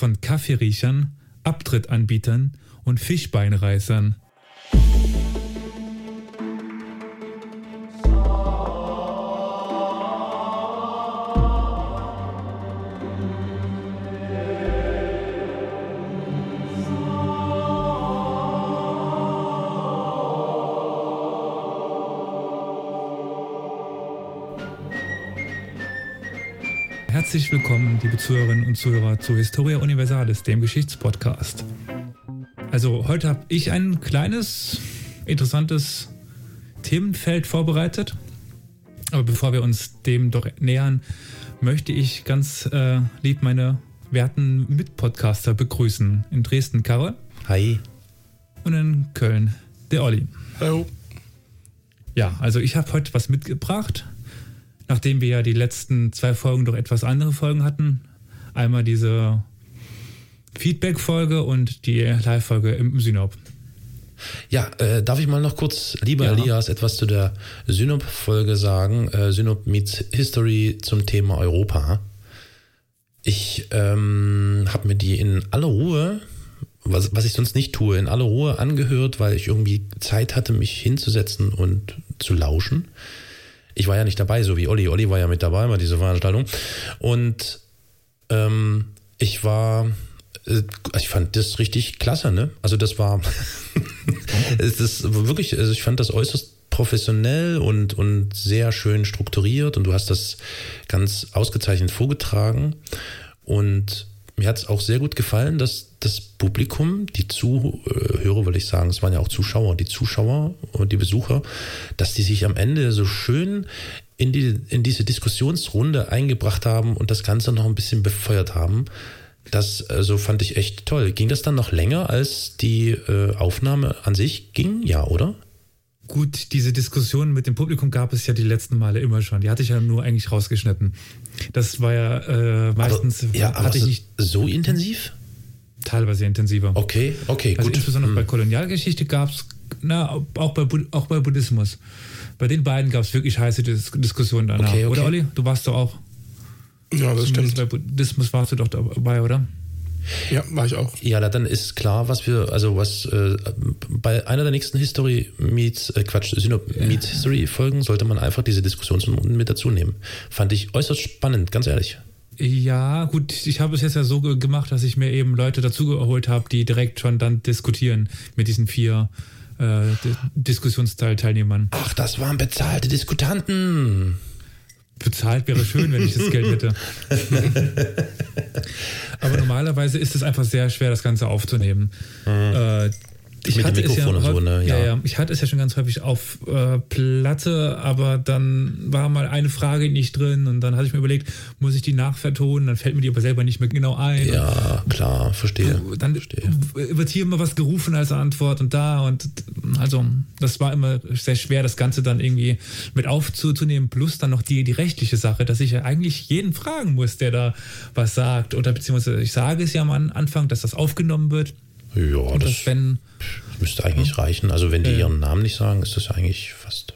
von Kaffeeriechern, Abtrittanbietern und Fischbeinreißern. Herzlich willkommen, liebe Zuhörerinnen und Zuhörer, zu Historia Universalis, dem Geschichtspodcast. Also heute habe ich ein kleines, interessantes Themenfeld vorbereitet. Aber bevor wir uns dem doch nähern, möchte ich ganz äh, lieb meine werten Mitpodcaster begrüßen. In Dresden Karol. Hi. Und in Köln der Olli. Hallo. Ja, also ich habe heute was mitgebracht nachdem wir ja die letzten zwei Folgen doch etwas andere Folgen hatten. Einmal diese Feedback-Folge und die Live-Folge im Synop. Ja, äh, darf ich mal noch kurz, lieber ja. Elias, etwas zu der Synop-Folge sagen? Äh, Synop meets History zum Thema Europa. Ich ähm, habe mir die in aller Ruhe, was, was ich sonst nicht tue, in aller Ruhe angehört, weil ich irgendwie Zeit hatte, mich hinzusetzen und zu lauschen ich war ja nicht dabei, so wie Olli. Olli war ja mit dabei bei dieser Veranstaltung. Und ähm, ich war, äh, ich fand das richtig klasse, ne? Also das war, es ist wirklich, also ich fand das äußerst professionell und, und sehr schön strukturiert und du hast das ganz ausgezeichnet vorgetragen. Und mir hat es auch sehr gut gefallen, dass das Publikum, die Zuhörer, will ich sagen, es waren ja auch Zuschauer, die Zuschauer und die Besucher, dass die sich am Ende so schön in, die, in diese Diskussionsrunde eingebracht haben und das Ganze noch ein bisschen befeuert haben. Das also fand ich echt toll. Ging das dann noch länger, als die äh, Aufnahme an sich ging? Ja, oder? Gut, diese Diskussion mit dem Publikum gab es ja die letzten Male immer schon. Die hatte ich ja nur eigentlich rausgeschnitten. Das war ja äh, meistens. Aber, ja, hatte ich nicht so intensiv? Teilweise intensiver. Okay, okay, also gut. Insbesondere hm. bei Kolonialgeschichte gab es, na, auch bei, auch bei Buddhismus. Bei den beiden gab es wirklich heiße Dis Diskussionen danach. Okay, okay. Oder Olli? Du warst doch auch. Ja, das stimmt. Bei Buddhismus warst du doch dabei, oder? Ja, war ich auch. Ja, dann ist klar, was wir, also was äh, bei einer der nächsten History Meets, äh, Quatsch, Synop Meets History Folgen sollte man einfach diese Diskussionen mit dazu nehmen. Fand ich äußerst spannend, ganz ehrlich. Ja, gut, ich habe es jetzt ja so gemacht, dass ich mir eben Leute dazugeholt habe, die direkt schon dann diskutieren mit diesen vier äh, Diskussionsteilnehmern. Ach, das waren bezahlte Diskutanten. Bezahlt wäre schön, wenn ich das Geld hätte. Aber normalerweise ist es einfach sehr schwer, das Ganze aufzunehmen. Mhm. Äh, ich mit hatte dem Mikrofon es ja, und so, ne? Ja. ja. ja, ich hatte es ja schon ganz häufig auf äh, Platte, aber dann war mal eine Frage nicht drin und dann hatte ich mir überlegt, muss ich die nachvertonen? Dann fällt mir die aber selber nicht mehr genau ein. Ja, und, klar, verstehe. Dann verstehe. wird hier immer was gerufen als Antwort und da und also das war immer sehr schwer, das Ganze dann irgendwie mit aufzunehmen, plus dann noch die, die rechtliche Sache, dass ich ja eigentlich jeden fragen muss, der da was sagt oder beziehungsweise ich sage es ja am Anfang, dass das aufgenommen wird. Ja, das, das wenn, müsste eigentlich reichen. Also wenn die äh, ihren Namen nicht sagen, ist das eigentlich fast.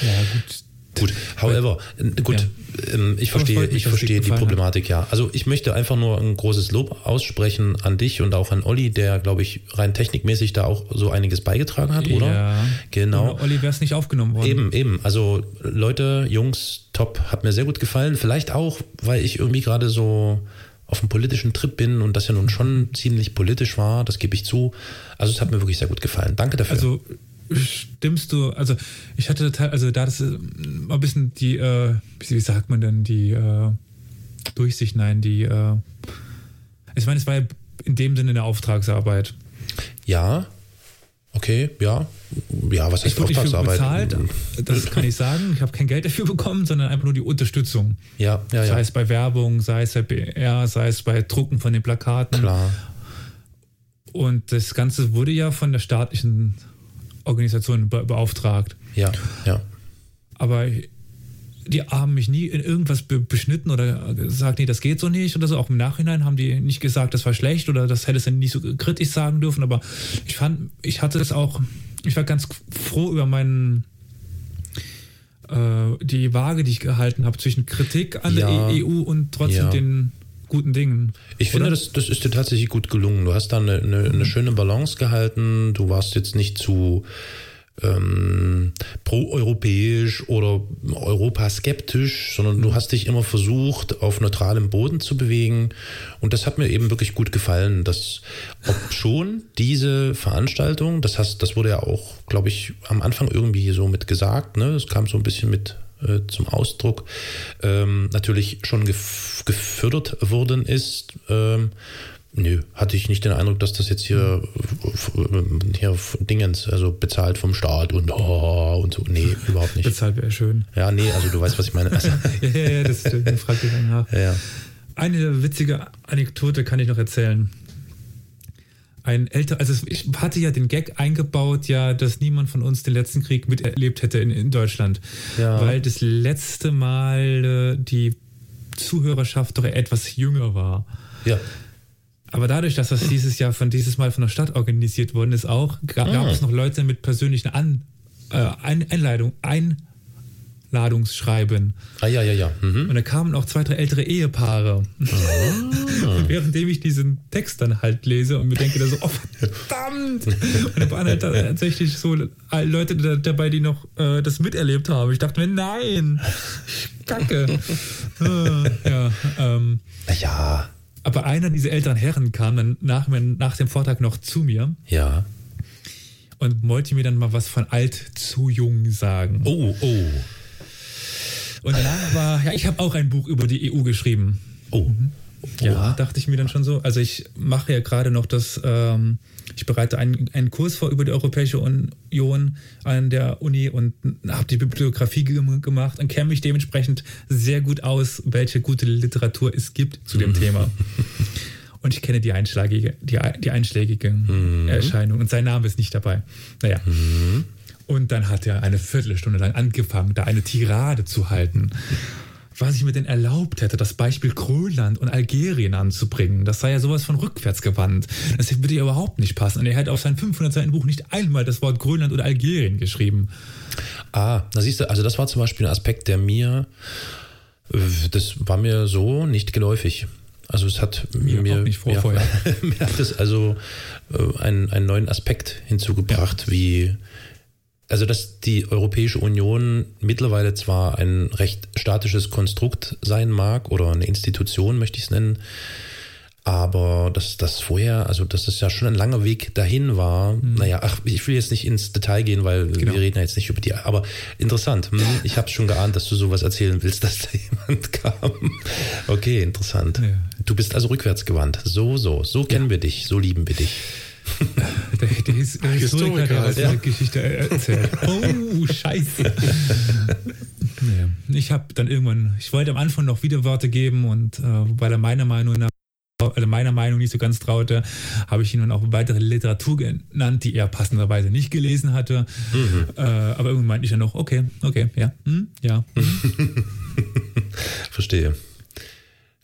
Ja, gut. Gut, however, gut, ja. Ähm, ich verstehe, ich verstehe die Problematik, ja. Also ich möchte einfach nur ein großes Lob aussprechen an dich und auch an Olli, der, glaube ich, rein technikmäßig da auch so einiges beigetragen hat, oder? Ja, genau. Ohne Olli wäre es nicht aufgenommen worden. Eben, eben. Also Leute, Jungs, top, hat mir sehr gut gefallen. Vielleicht auch, weil ich irgendwie gerade so auf einem politischen Trip bin und das ja nun schon ziemlich politisch war, das gebe ich zu. Also es hat mir wirklich sehr gut gefallen. Danke dafür. Also stimmst du, also ich hatte also da das ein bisschen die, äh, wie sagt man denn, die äh, Durchsicht, nein, die, äh, ich meine, es war ja in dem Sinne eine Auftragsarbeit. Ja, Okay, ja. Ja, was heißt ich Auftragsarbeit? bezahlt, das kann ich sagen. Ich habe kein Geld dafür bekommen, sondern einfach nur die Unterstützung. Ja, ja, ja. Sei es bei Werbung, sei es bei BR, sei es bei Drucken von den Plakaten. Klar. Und das Ganze wurde ja von der staatlichen Organisation be beauftragt. Ja, ja. Aber die haben mich nie in irgendwas be beschnitten oder gesagt, nee, das geht so nicht oder so. Auch im Nachhinein haben die nicht gesagt, das war schlecht oder das hätte es dann nicht so kritisch sagen dürfen. Aber ich fand, ich hatte das auch, ich war ganz froh über meinen äh, die Waage, die ich gehalten habe zwischen Kritik an ja, der EU und trotzdem ja. den guten Dingen. Ich finde, das, das ist dir tatsächlich gut gelungen. Du hast da eine, eine, eine schöne Balance gehalten. Du warst jetzt nicht zu ähm, pro-europäisch oder europaskeptisch, sondern du hast dich immer versucht, auf neutralem Boden zu bewegen. Und das hat mir eben wirklich gut gefallen, dass ob schon diese Veranstaltung, das heißt, das wurde ja auch, glaube ich, am Anfang irgendwie so mit gesagt, ne? Das kam so ein bisschen mit äh, zum Ausdruck, ähm, natürlich schon gef gefördert worden ist. Ähm, Nö, hatte ich nicht den Eindruck, dass das jetzt hier, hier Dingens, also bezahlt vom Staat und oh, und so. Nee, überhaupt nicht. Bezahlt wäre schön. Ja, nee, also du weißt, was ich meine. Also, ja, ja, ja, das stimmt. Frag dich nach. Ja. Eine witzige Anekdote kann ich noch erzählen. Ein älter, also ich hatte ja den Gag eingebaut, ja, dass niemand von uns den letzten Krieg miterlebt hätte in, in Deutschland. Ja. Weil das letzte Mal äh, die Zuhörerschaft doch etwas jünger war. Ja. Aber dadurch, dass das dieses Jahr von dieses Mal von der Stadt organisiert worden ist, auch gab, Ah. gab es noch Leute mit persönlichen An, äh, Ein, Einladung, Einladungsschreiben. Ah, ja, ja, ja. Mhm. Und da kamen auch zwei, drei ältere Ehepaare. Und währenddem ich diesen Text dann halt lese und mir denke da so, oh verdammt! Und da waren halt tatsächlich so Leute da- dabei, die noch äh, das miterlebt haben. Ich dachte mir, nein! Kacke! Äh, ja, ähm, Ja, aber einer dieser älteren Herren kam dann nach, nach dem Vortrag noch zu mir ja. und wollte mir dann mal was von alt zu jung sagen. Oh, oh. Und danach war, ja, ich habe auch ein Buch über die EU geschrieben. Oh. Ja, Oha. dachte ich mir dann schon so. Also ich mache ja gerade noch das, ähm, ich bereite einen, einen Kurs vor über die Europäische Union an der Uni und habe die Bibliografie ge gemacht und kenne mich dementsprechend sehr gut aus, welche gute Literatur es gibt zu dem Thema. Und ich kenne die einschlägige, die, die einschlägige Erscheinung und sein Name ist nicht dabei. Naja. Und dann hat er eine Viertelstunde lang angefangen, da eine Tirade zu halten. Was ich mir denn erlaubt hätte, das Beispiel Grönland und Algerien anzubringen. Das sei ja sowas von rückwärts gewandt. Das würde ja überhaupt nicht passen. Und er hätte auf sein 500 Seiten Buch nicht einmal das Wort Grönland oder Algerien geschrieben. Ah, da siehst du, also das war zum Beispiel ein Aspekt, der mir, äh, das war mir so nicht geläufig. Also es hat Mir mir, auch nicht vor ja, vorher. mir hat es also äh, einen, einen neuen Aspekt hinzugebracht, wie also dass die Europäische Union mittlerweile zwar ein recht statisches Konstrukt sein mag oder eine Institution möchte ich es nennen, aber dass das vorher, also dass es ja schon ein langer Weg dahin war. Naja, ach, ich will jetzt nicht ins Detail gehen, weil Genau. wir reden ja jetzt nicht über die. Aber interessant. Hm, ich habe schon geahnt, dass du sowas erzählen willst, dass da jemand kam. Okay, interessant. Ja. Du bist also rückwärts gewandt. So, so, so kennen wir dich, so lieben wir dich. Der, der His der Historiker, der was ja. eine Geschichte er- erzählt. Oh, scheiße. nee. Ich habe dann irgendwann, ich wollte am Anfang noch Widerworte geben und äh, weil er meiner Meinung nach also meiner Meinung nicht so ganz traute, habe ich ihn dann auch weitere Literatur genannt, die er passenderweise nicht gelesen hatte. Äh, aber irgendwann meinte ich dann noch, okay, okay, ja, hm, ja. Verstehe.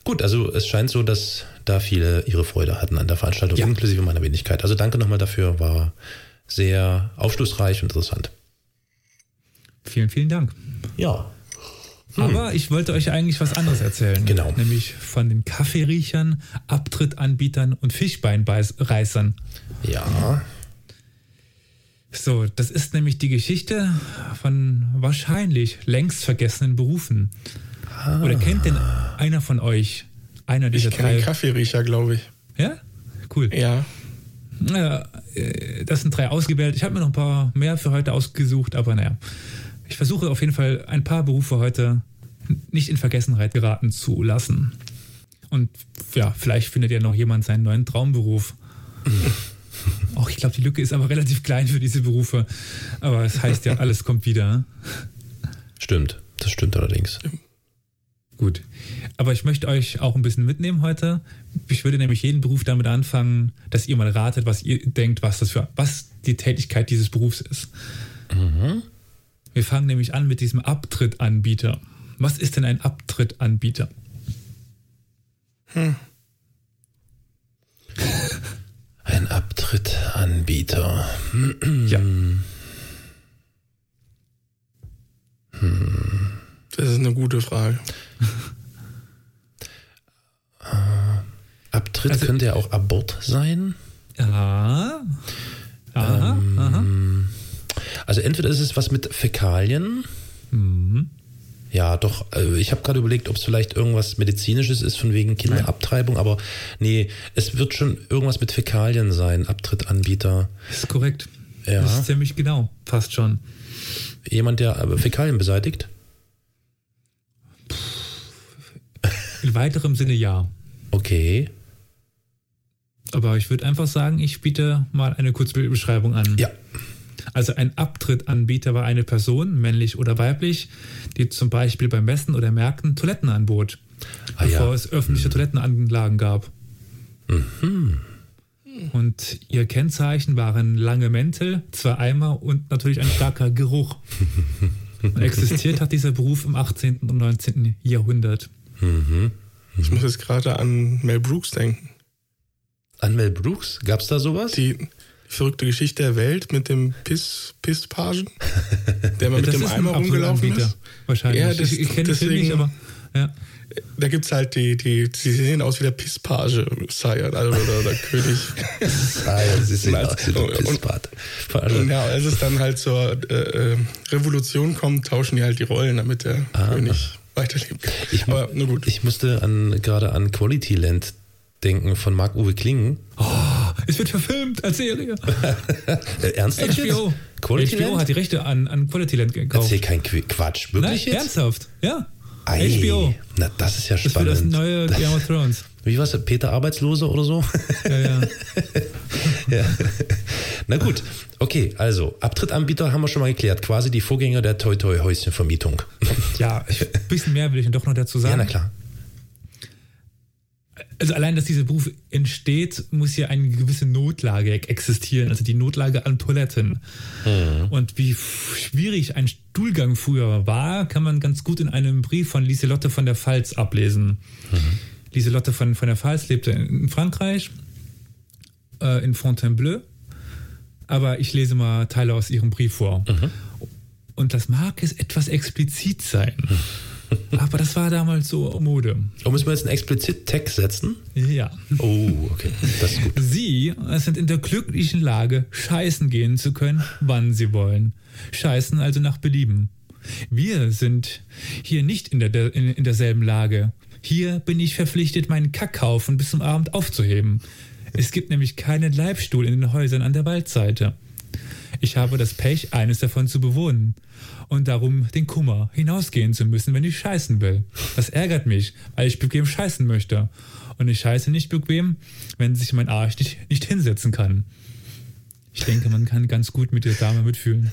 Gut, also es scheint so, dass da viele ihre Freude hatten an der Veranstaltung, Ja. inklusive meiner Wenigkeit. Also danke nochmal dafür, war sehr aufschlussreich und interessant. Vielen, vielen Dank. Ja. Aber ich wollte euch eigentlich was anderes erzählen. Genau. Nämlich von den Kaffeeriechern, Abtrittanbietern und Fischbeinreißern. Ja. So, das ist nämlich die Geschichte von wahrscheinlich längst vergessenen Berufen. Oder kennt denn einer von euch einer dieser Ich drei? Kaffeeriecher, glaube ich. Ja? Cool. Ja. Ja, äh, das sind drei ausgewählt. Ich habe mir noch ein paar mehr für heute ausgesucht, aber naja. Ich versuche auf jeden Fall ein paar Berufe heute nicht in Vergessenheit geraten zu lassen. Und ja, vielleicht findet ja noch jemand seinen neuen Traumberuf. Auch ich glaube, die Lücke ist aber relativ klein für diese Berufe. Aber es heißt ja, alles kommt wieder. Stimmt. Das stimmt allerdings. Gut. Aber ich möchte euch auch ein bisschen mitnehmen heute. Ich würde nämlich jeden Beruf damit anfangen, dass ihr mal ratet, was ihr denkt, was das für, was die Tätigkeit dieses Berufs ist. Wir fangen nämlich an mit diesem Abtrittanbieter. Was ist denn ein Abtrittanbieter? Ein Abtrittanbieter. Ja. Das ist eine gute Frage. Abtritt also, könnte ja auch Abort sein. Ja. Aha, ähm, aha. Also entweder ist es was mit Fäkalien. Mhm. Ja, doch. Äh, ich habe gerade überlegt, ob es vielleicht irgendwas Medizinisches ist, von wegen Kinderabtreibung, aber nee, es wird schon irgendwas mit Fäkalien sein, Abtrittanbieter. Das ist korrekt. Ja. Das ist ziemlich genau, fast schon. Jemand, der äh, Fäkalien beseitigt? In weiterem Sinne ja. Okay. Aber ich würde einfach sagen, ich biete mal eine Kurzbildbeschreibung an. Ja. Also ein Abtrittanbieter war eine Person, männlich oder weiblich, die zum Beispiel beim Messen oder Märkten Toiletten anbot, ah, bevor ja. es öffentliche mhm. Toilettenanlagen gab. Mhm. Und ihr Kennzeichen waren lange Mäntel, zwei Eimer und natürlich ein starker Geruch. Und existiert hat dieser Beruf im 18. und 19. Jahrhundert. Mhm. Ich muss jetzt gerade an Mel Brooks denken. An Mel Brooks? Gab es da sowas? Die, verrückte Geschichte der Welt mit dem Piss, Pisspagen, der mal mit dem Eimer rumgelaufen ist. Wahrscheinlich. Ja, das, ich, ich kenne den nicht, aber ja. Da gibt es halt die, die, die sehen aus wie der Pisspage, Sire also, oder, oder König. Sire, sie sehen aus wie der Pisspage. Und ja, als es dann halt zur äh, äh, Revolution kommt, tauschen die halt die Rollen, damit der ah. König weiterlebt. Ich, Aber nur gut. Ich musste an, gerade an Quality Land denken von Marc-Uwe Klingen. Oh, es wird verfilmt als Serie. Ernsthaft? HBO. Quality HBO Land? hat die Rechte an, an Quality Land gekauft. Erzähl kein Quatsch. Wirklich Nein, jetzt? ernsthaft. Ja. Ei, HBO. Na, das ist ja spannend. Das wird das neue Game of Thrones. Wie war es? Peter Arbeitslose oder so? Ja, ja. ja. Na gut, okay, also Abtrittanbieter haben wir schon mal geklärt. Quasi die Vorgänger der Toi-Toi-Häuschen-Vermietung. Ja, ein bisschen mehr will ich doch noch dazu sagen. Ja, na klar also allein, dass dieser Beruf entsteht, muss ja eine gewisse Notlage existieren, also die Notlage an Toiletten. Mhm. Und wie schwierig ein Stuhlgang früher war, kann man ganz gut in einem Brief von Lieselotte von der Pfalz ablesen. Mhm. Lieselotte von, von der Pfalz lebte in Frankreich, äh, in Fontainebleau. Aber ich lese mal Teile aus ihrem Brief vor. Mhm. Und das mag es etwas explizit sein. Aber das war damals so Mode. Und müssen wir jetzt einen explizit Text setzen? Ja. Oh, okay. Das ist gut. Sie sind in der glücklichen Lage, scheißen gehen zu können, wann sie wollen. Scheißen also nach Belieben. Wir sind hier nicht in, der, in, in derselben Lage. Hier bin ich verpflichtet, meinen Kackhaufen bis zum Abend aufzuheben. Es gibt nämlich keinen Leibstuhl in den Häusern an der Waldseite. Ich habe das Pech, eines davon zu bewohnen und darum den Kummer, hinausgehen zu müssen, wenn ich scheißen will. Das ärgert mich, weil ich bequem scheißen möchte. Und ich scheiße nicht bequem, wenn sich mein Arsch nicht, nicht hinsetzen kann. Ich denke, man kann ganz gut mit der Dame mitfühlen.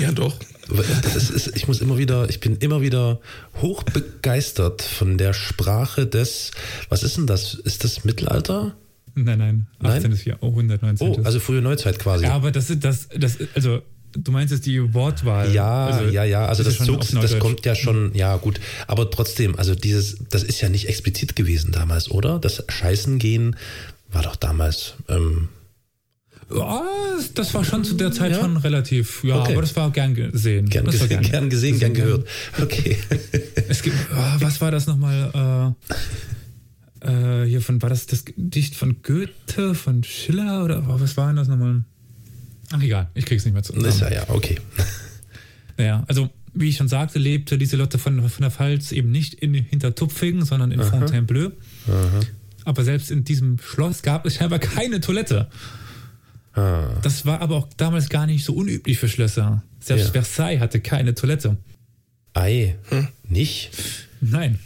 Ja, doch. Ist, ich muss immer wieder, ich bin immer wieder hochbegeistert von der Sprache des, was ist denn das? Ist das Mittelalter? Nein, nein, 18. Nein? Jahrhundert, 19. Oh, also frühe Neuzeit quasi. Ja, aber das ist, das, das, also Du meinst jetzt die Wortwahl? Ja, also, ja, ja. Also das, Zug, das kommt ja schon, ja gut. Aber trotzdem, also dieses, das ist ja nicht explizit gewesen damals, oder? Das Scheißen gehen war doch damals. Ähm, ja, das war schon zu der Zeit ja? schon relativ, ja, okay. aber das war gern gesehen. Gern, gesehen, gern, gern gesehen, gern gehört. Okay. es gibt, oh, was war das nochmal? Äh, äh, hier von, war das das Gedicht von Goethe, von Schiller oder oh, was war denn das nochmal? Ach egal, ich krieg's nicht mehr zusammen. Ist ja, ja, okay. Naja, also wie ich schon sagte, lebte Lieselotte von, von der Pfalz eben nicht in Hintertupfingen, sondern in Aha. Fontainebleau. Aha. Aber selbst in diesem Schloss gab es scheinbar keine Toilette. Ah. Das war aber auch damals gar nicht so unüblich für Schlösser. Selbst ja. Versailles hatte keine Toilette. Ei, hm. nicht? Nein.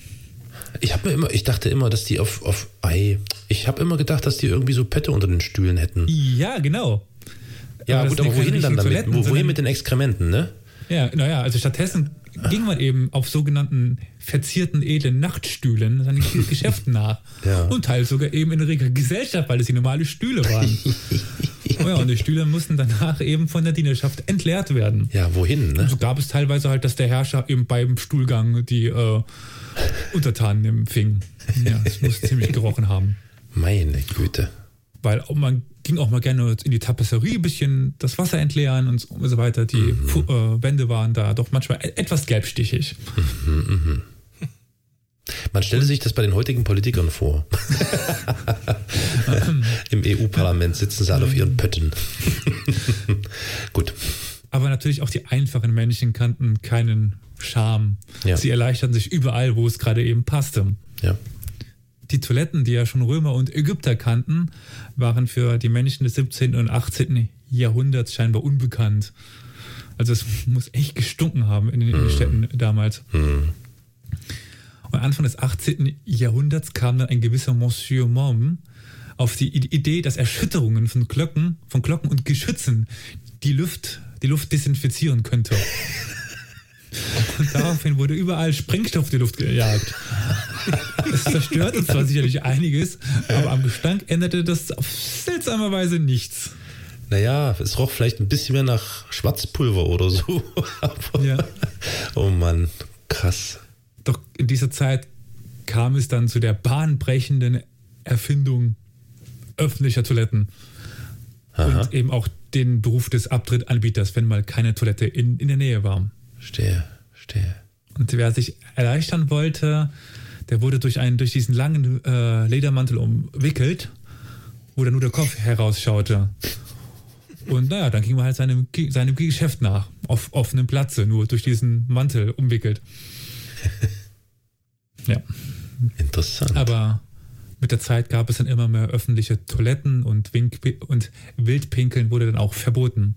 Ich habe mir immer, ich dachte immer, dass die auf, auf Ei. Ich habe immer gedacht, dass die irgendwie so Pette unter den Stühlen hätten. Ja, genau. Ja, aber gut, aber wohin dann damit? Wo, wohin mit den Exkrementen, ne? Ja, naja, also stattdessen ging man eben auf sogenannten verzierten edlen Nachtstühlen seinen Geschäften nach. Ja. Und teils sogar eben in reger Gesellschaft, weil es die normale Stühle waren. oh ja, und die Stühle mussten danach eben von der Dienerschaft entleert werden. Ja, wohin, ne? Und so gab es teilweise halt, dass der Herrscher eben beim Stuhlgang die äh, Untertanen empfing. Ja, es muss ziemlich gerochen haben. Meine Güte. Weil man ging auch mal gerne in die Tapisserie ein bisschen das Wasser entleeren und so weiter. Die mhm. äh, Wände waren da doch manchmal e-, etwas gelbstichig. Mhm, mhm. Man stelle sich das bei den heutigen Politikern vor. Im EU-Parlament sitzen sie alle auf ihren Pötten. Gut. Aber natürlich auch die einfachen Männchen kannten keinen Charme. Ja. Sie erleichterten sich überall, wo es gerade eben passte. Ja. Die Toiletten, die ja schon Römer und Ägypter kannten, waren für die Menschen des 17. und 18. Jahrhunderts scheinbar unbekannt. Also es muss echt gestunken haben in den mhm. Städten damals. Mhm. Und Anfang des 18. Jahrhunderts kam dann ein gewisser Monsieur Mom auf die Idee, dass Erschütterungen von Glocken, von Glocken und Geschützen die Luft, die Luft desinfizieren könnte. Und daraufhin wurde überall Sprengstoff in die Luft gejagt. Es zerstörte zwar sicherlich einiges, aber am Gestank änderte das auf seltsame Weise nichts. Naja, es roch vielleicht ein bisschen mehr nach Schwarzpulver oder so. ja. Oh Mann, krass. Doch in dieser Zeit kam es dann zu der bahnbrechenden Erfindung öffentlicher Toiletten. Aha. Und eben auch den Beruf des Abtrittanbieters, wenn mal keine Toilette in, in der Nähe war. Stehe, stehe. Und wer sich erleichtern wollte, der wurde durch, einen, durch diesen langen äh, Ledermantel umwickelt, wo dann nur der Kopf herausschaute. Und naja, dann ging man halt seinem, seinem Geschäft nach, auf offenem Platze, nur durch diesen Mantel umwickelt. ja. Interessant. Aber mit der Zeit gab es dann immer mehr öffentliche Toiletten und, Wink und Wildpinkeln wurde dann auch verboten.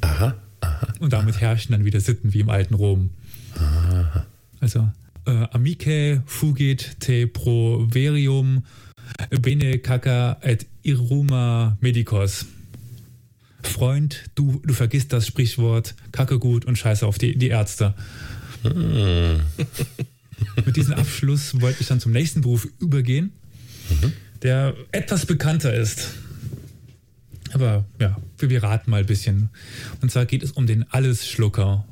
Aha, aha. Und damit herrschten dann wieder Sitten wie im alten Rom. Aha. Also äh, amice fugit te proverium bene caca et iruma medicos. Freund, du, du vergisst das Sprichwort, kacke gut und scheiße auf die, die Ärzte. Hm. Mit diesem Abschluss wollte ich dann zum nächsten Beruf übergehen, mhm. der etwas bekannter ist. Aber ja, wir raten mal ein bisschen. Und zwar geht es um den Allesschlucker.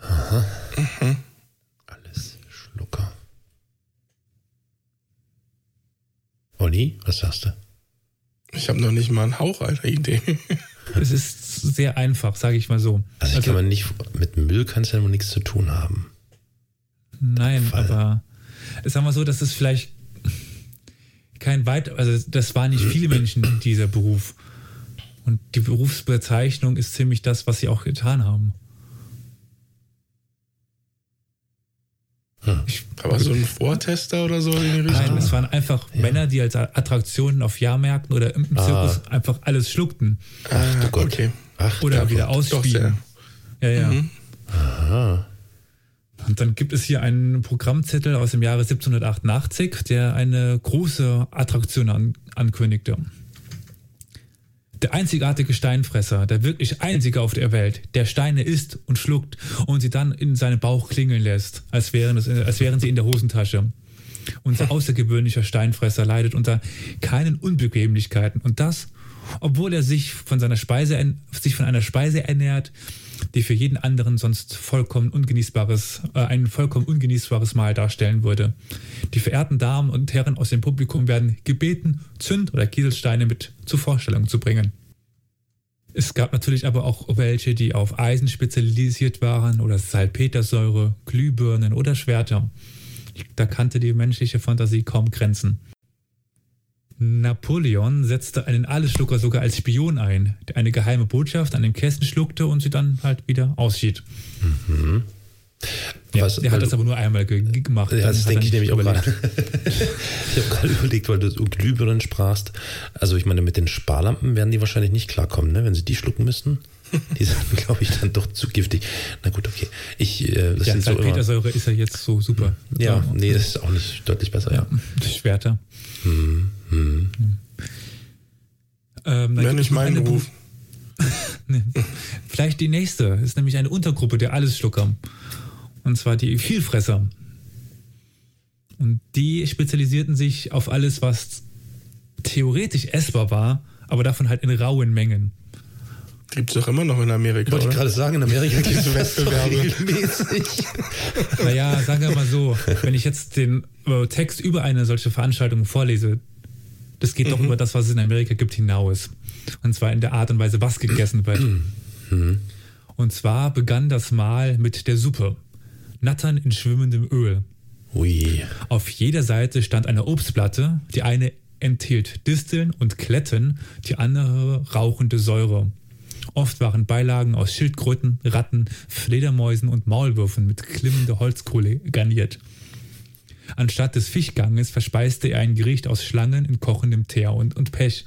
Aha. Mhm. Allesschlucker. Olli, was sagst du? Ich habe noch nicht mal einen Hauch einer Idee. Es ist sehr einfach, sage ich mal so. Also, also kann man nicht, mit Müll kannst du ja nichts zu tun haben. Nein, Fall. aber sagen wir so, dass es vielleicht kein weit, also das waren nicht viele Menschen dieser Beruf. Und die Berufsbezeichnung ist ziemlich das, was sie auch getan haben. Hm. Aber so ein Vortester oder so in die Richtung? Nein, es waren einfach ja. Männer, die als Attraktionen auf Jahrmärkten oder im ah. Zirkus einfach alles schluckten. Ach du Gott. Okay. Ach, oder wieder ausspielen. Ja, ja. Mhm. Aha. Und dann gibt es hier einen Programmzettel aus dem Jahre 1788, der eine große Attraktion an, ankündigte. Der einzigartige Steinfresser, der wirklich einzige auf der Welt, der Steine isst und schluckt und sie dann in seinen Bauch klingeln lässt, als wären, es, als wären sie in der Hosentasche. Unser außergewöhnlicher Steinfresser leidet unter keinen Unbequemlichkeiten und das, obwohl er sich von seiner Speise, sich von einer Speise ernährt, die für jeden anderen sonst vollkommen ungenießbares, äh, ein vollkommen ungenießbares Mahl darstellen würde. Die verehrten Damen und Herren aus dem Publikum werden gebeten, Zünd- oder Kieselsteine mit zur Vorstellung zu bringen. Es gab natürlich aber auch welche, die auf Eisen spezialisiert waren oder Salpetersäure, Glühbirnen oder Schwerter. Da kannte die menschliche Fantasie kaum Grenzen. Napoleon setzte einen Allesschlucker sogar als Spion ein, der eine geheime Botschaft an den Kästen schluckte und sie dann halt wieder ausschied. Mhm. Ja, Was, der hat das aber nur einmal ge gemacht. Ja, das denke ich nämlich auch gerade. ich habe gerade überlegt, weil du so Glühbirnen sprachst. Also ich meine, mit den Sparlampen werden die wahrscheinlich nicht klarkommen, ne? wenn sie die schlucken müssten. Die sind, glaube ich, dann doch zu giftig. Na gut, okay. Ich, äh, das ja, sind Salpetersäure so immer, ist ja jetzt so super. Ja, ja, nee, das ist auch nicht deutlich besser. Ja, ja. Schwerter. Hm, hm. Ähm, Wäre nicht mein Beruf. Vielleicht die nächste. Ist nämlich eine Untergruppe der Allesschlucker. Und zwar die Vielfresser. Und die spezialisierten sich auf alles, was theoretisch essbar war, aber davon halt in rauen Mengen. Gibt es doch immer noch in Amerika. Wollte ich gerade sagen, in Amerika gibt es Wettbewerbe. regelmäßig. naja, sagen wir mal so, wenn ich jetzt den äh, Text über eine solche Veranstaltung vorlese, das geht mhm. doch über das, was es in Amerika gibt, hinaus. Und zwar in der Art und Weise, was gegessen wird. Mhm. Und zwar begann das Mal mit der Suppe. Nattern in schwimmendem Öl. Ui. Auf jeder Seite stand eine Obstplatte, die eine enthielt Disteln und Kletten, die andere rauchende Säure. Oft waren Beilagen aus Schildkröten, Ratten, Fledermäusen und Maulwürfen mit klimmender Holzkohle garniert. Anstatt des Fischganges verspeiste er ein Gericht aus Schlangen in kochendem Teer und, und Pech.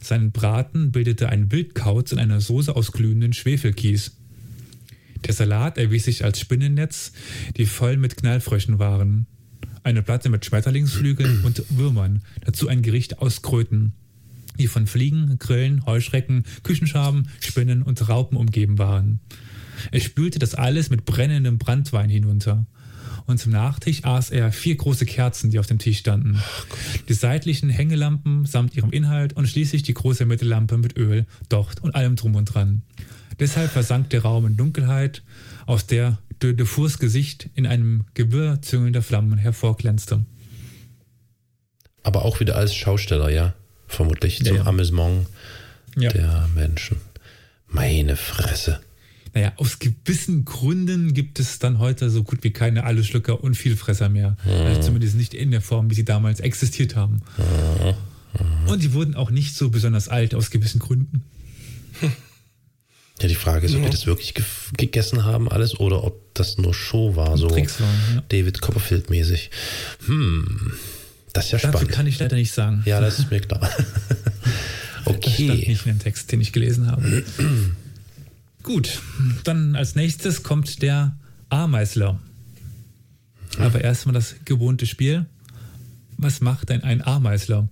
Sein Braten bildete ein Wildkauz in einer Soße aus glühenden Schwefelkies. Der Salat erwies sich als Spinnennetz, die voll mit Knallfröschen waren. Eine Platte mit Schmetterlingsflügeln und Würmern, dazu ein Gericht aus Kröten, die von Fliegen, Grillen, Heuschrecken, Küchenschaben, Spinnen und Raupen umgeben waren. Er spülte das alles mit brennendem Brandwein hinunter. Und zum Nachtisch aß er vier große Kerzen, die auf dem Tisch standen. Die seitlichen Hängelampen samt ihrem Inhalt und schließlich die große Mittellampe mit Öl, Docht und allem drum und dran. Deshalb versank der Raum in Dunkelheit, aus der de Dufours Gesicht in einem Gewirr züngelnder Flammen hervorglänzte. Aber auch wieder als Schausteller, ja? Vermutlich Ja, zum ja. Amüsement Ja. der Menschen. Meine Fresse. Naja, aus gewissen Gründen gibt es dann heute so gut wie keine Allesschlucker und Vielfresser mehr. Also zumindest nicht in der Form, wie sie damals existiert haben. Und die wurden auch nicht so besonders alt aus gewissen Gründen. Ja, die Frage ist, ob Ja. die das wirklich ge gegessen haben, alles, oder ob das nur Show war, so Tricks waren, ja. David Copperfield-mäßig. Hm, das ist ja Dazu spannend. kann ich leider nicht sagen. Ja, das ist mir klar. Das stand okay. nicht in dem Text, den ich gelesen habe. Gut, dann als nächstes kommt der Ameisler. Aber erstmal das gewohnte Spiel. Was macht denn ein Ameisler?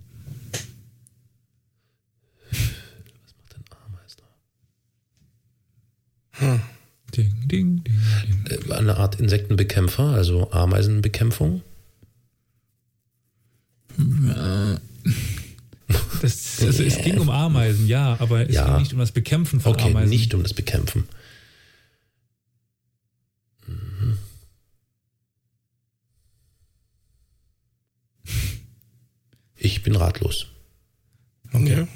Ding, ding, ding, ding. Äh, Eine Art Insektenbekämpfer, also Ameisenbekämpfung. Das, also es ging um Ameisen, ja, aber es Ja. ging nicht um das Bekämpfen von Okay, Ameisen. nicht um das Bekämpfen. Mhm. Ich bin ratlos. Okay.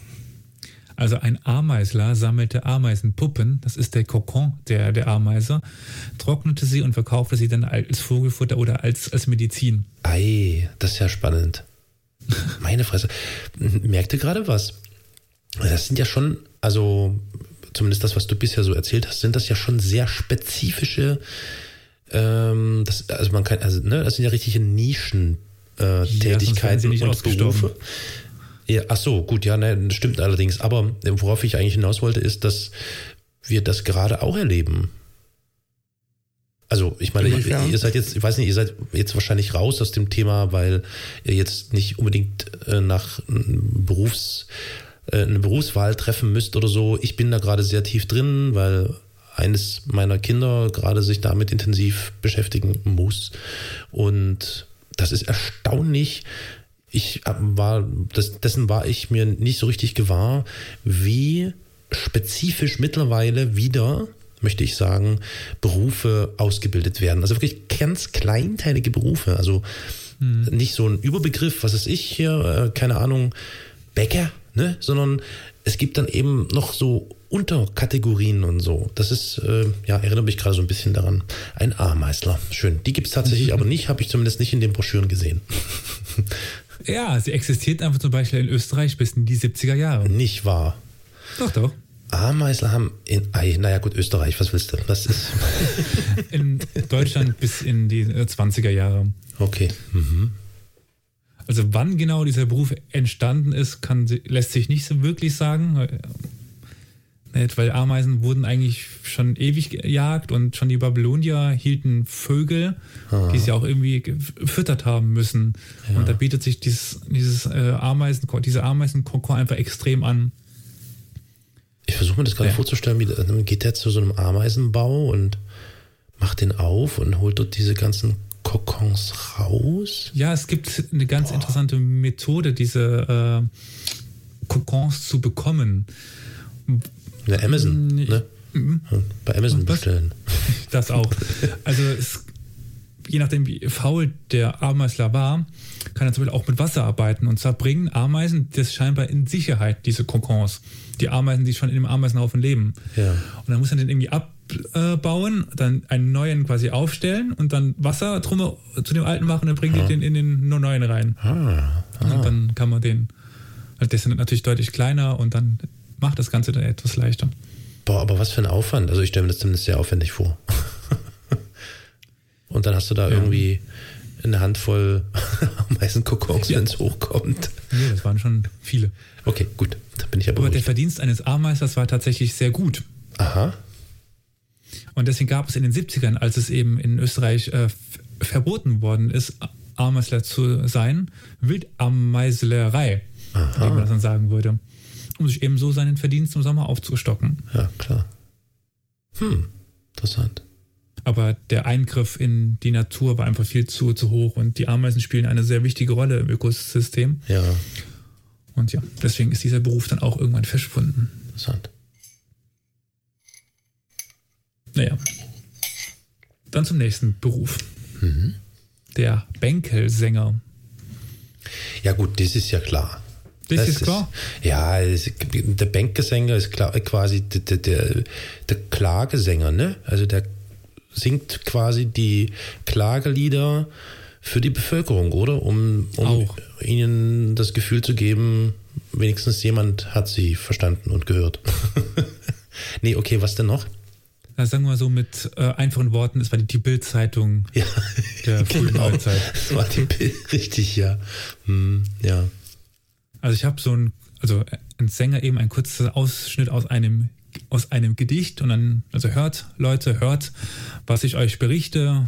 Also ein Ameisler sammelte Ameisenpuppen, das ist der Kokon der, der Ameise, trocknete sie und verkaufte sie dann als Vogelfutter oder als, als Medizin. Ei, das ist ja spannend. Meine Fresse. Merkte gerade was. Das sind ja schon, also zumindest das, was du bisher so erzählt hast, sind das ja schon sehr spezifische, ähm, das, also man kann, also, ne, das sind ja richtige Nischen. Äh, sie Tätigkeiten und. Berufe. Ja, ach so, gut, ja, ne, das stimmt allerdings. Aber äh, worauf ich eigentlich hinaus wollte, ist, dass wir das gerade auch erleben. Also, ich meine, ihr, Inwiefern? ihr seid jetzt, ich weiß nicht, ihr seid jetzt wahrscheinlich raus aus dem Thema, weil ihr jetzt nicht unbedingt äh, nach ähm, Berufs, äh, eine Berufswahl treffen müsst oder so. Ich bin da gerade sehr tief drin, weil eines meiner Kinder gerade sich damit intensiv beschäftigen muss. Und das ist erstaunlich. Ich äh, war, das, dessen war ich mir nicht so richtig gewahr, wie spezifisch mittlerweile wieder, möchte ich sagen, Berufe ausgebildet werden. Also wirklich ganz kleinteilige Berufe. Also nicht so ein Überbegriff, was ist ich hier, äh, keine Ahnung, Bäcker, ne? sondern es gibt dann eben noch so Unterkategorien und so. Das ist, äh, ja, erinnert mich gerade so ein bisschen daran. Ein Ameisler. Schön. Die gibt es tatsächlich aber nicht, habe ich zumindest nicht in den Broschüren gesehen. Ja, sie existiert einfach zum Beispiel in Österreich bis in die 70er Jahre. Nicht wahr. Doch, doch. Ameisler haben in, ei, naja gut, Österreich, was willst du? Das ist, In Deutschland bis in die äh, 20er Jahre. okay. Mhm. Also wann genau dieser Beruf entstanden ist, kann, lässt sich nicht so wirklich sagen. Äh, weil Ameisen wurden eigentlich schon ewig gejagt und schon die Babylonier hielten Vögel, die sie auch irgendwie gefüttert haben müssen. Und da bietet sich dieses, dieses äh, Ameisen, diese Ameisenkokon einfach extrem an. Ich versuche mir das gerade Ja. vorzustellen, wie dann geht der zu so einem Ameisenbau und macht den auf und holt dort diese ganzen Kokons raus. Ja, es gibt eine ganz interessante Methode, diese äh, Kokons zu bekommen. Ja, Amazon, Mm, ne? Bei Amazon Was? bestellen. Das auch. Also es, je nachdem, wie faul der Ameisler war, kann er zum Beispiel auch mit Wasser arbeiten. Und zwar bringen Ameisen das scheinbar in Sicherheit, diese Kokons. Die Ameisen, die schon in dem Ameisenhaufen leben. Ja. Und dann muss er den irgendwie abbauen, dann einen neuen quasi aufstellen und dann Wasser drum zu dem alten machen und dann bringt die den in den neuen rein. Ah, Und dann kann man den, also der ist dann natürlich deutlich kleiner und dann macht das Ganze dann etwas leichter. Boah, aber was für ein Aufwand. Also ich stelle mir das zumindest sehr aufwendig vor. Und dann hast du da irgendwie eine Handvoll Ameisenkokons, Ja. wenn es hochkommt. Nee, das waren schon viele. Okay, gut. Da bin ich aber Aber der. Verdienst eines Ameisers war tatsächlich sehr gut. Aha. Und deswegen gab es in den 70ern, als es eben in Österreich äh, verboten worden ist, Ameisler zu sein, Wildameiselerei, wie man das dann sagen würde, um sich eben so seinen Verdienst im Sommer aufzustocken. Ja, klar. Hm, interessant. Aber der Eingriff in die Natur war einfach viel zu, zu hoch und die Ameisen spielen eine sehr wichtige Rolle im Ökosystem. Ja, Und ja, deswegen ist dieser Beruf dann auch irgendwann verschwunden. interessant. Naja. Dann zum nächsten Beruf. Der Bänkelsänger. Ja, gut, das ist ja klar. Das, ist klar. ja, es, der Bänkesänger ist klar, quasi der, der, der, der Klagesänger, ne? Also der singt quasi die Klagelieder für die Bevölkerung, oder? Um, um Auch. ihnen das Gefühl zu geben, wenigstens jemand hat sie verstanden und gehört. nee, okay, was denn noch? Na, sagen wir mal so mit äh, einfachen Worten, es war die, die Bild-Zeitung Ja, der frühen genau. Neuzeit. Das war die Bild, richtig, ja. Hm, ja. Also ich habe so ein, also ein Sänger eben ein kurzer Ausschnitt aus einem aus einem Gedicht und dann, also hört, Leute, hört, was ich euch berichte.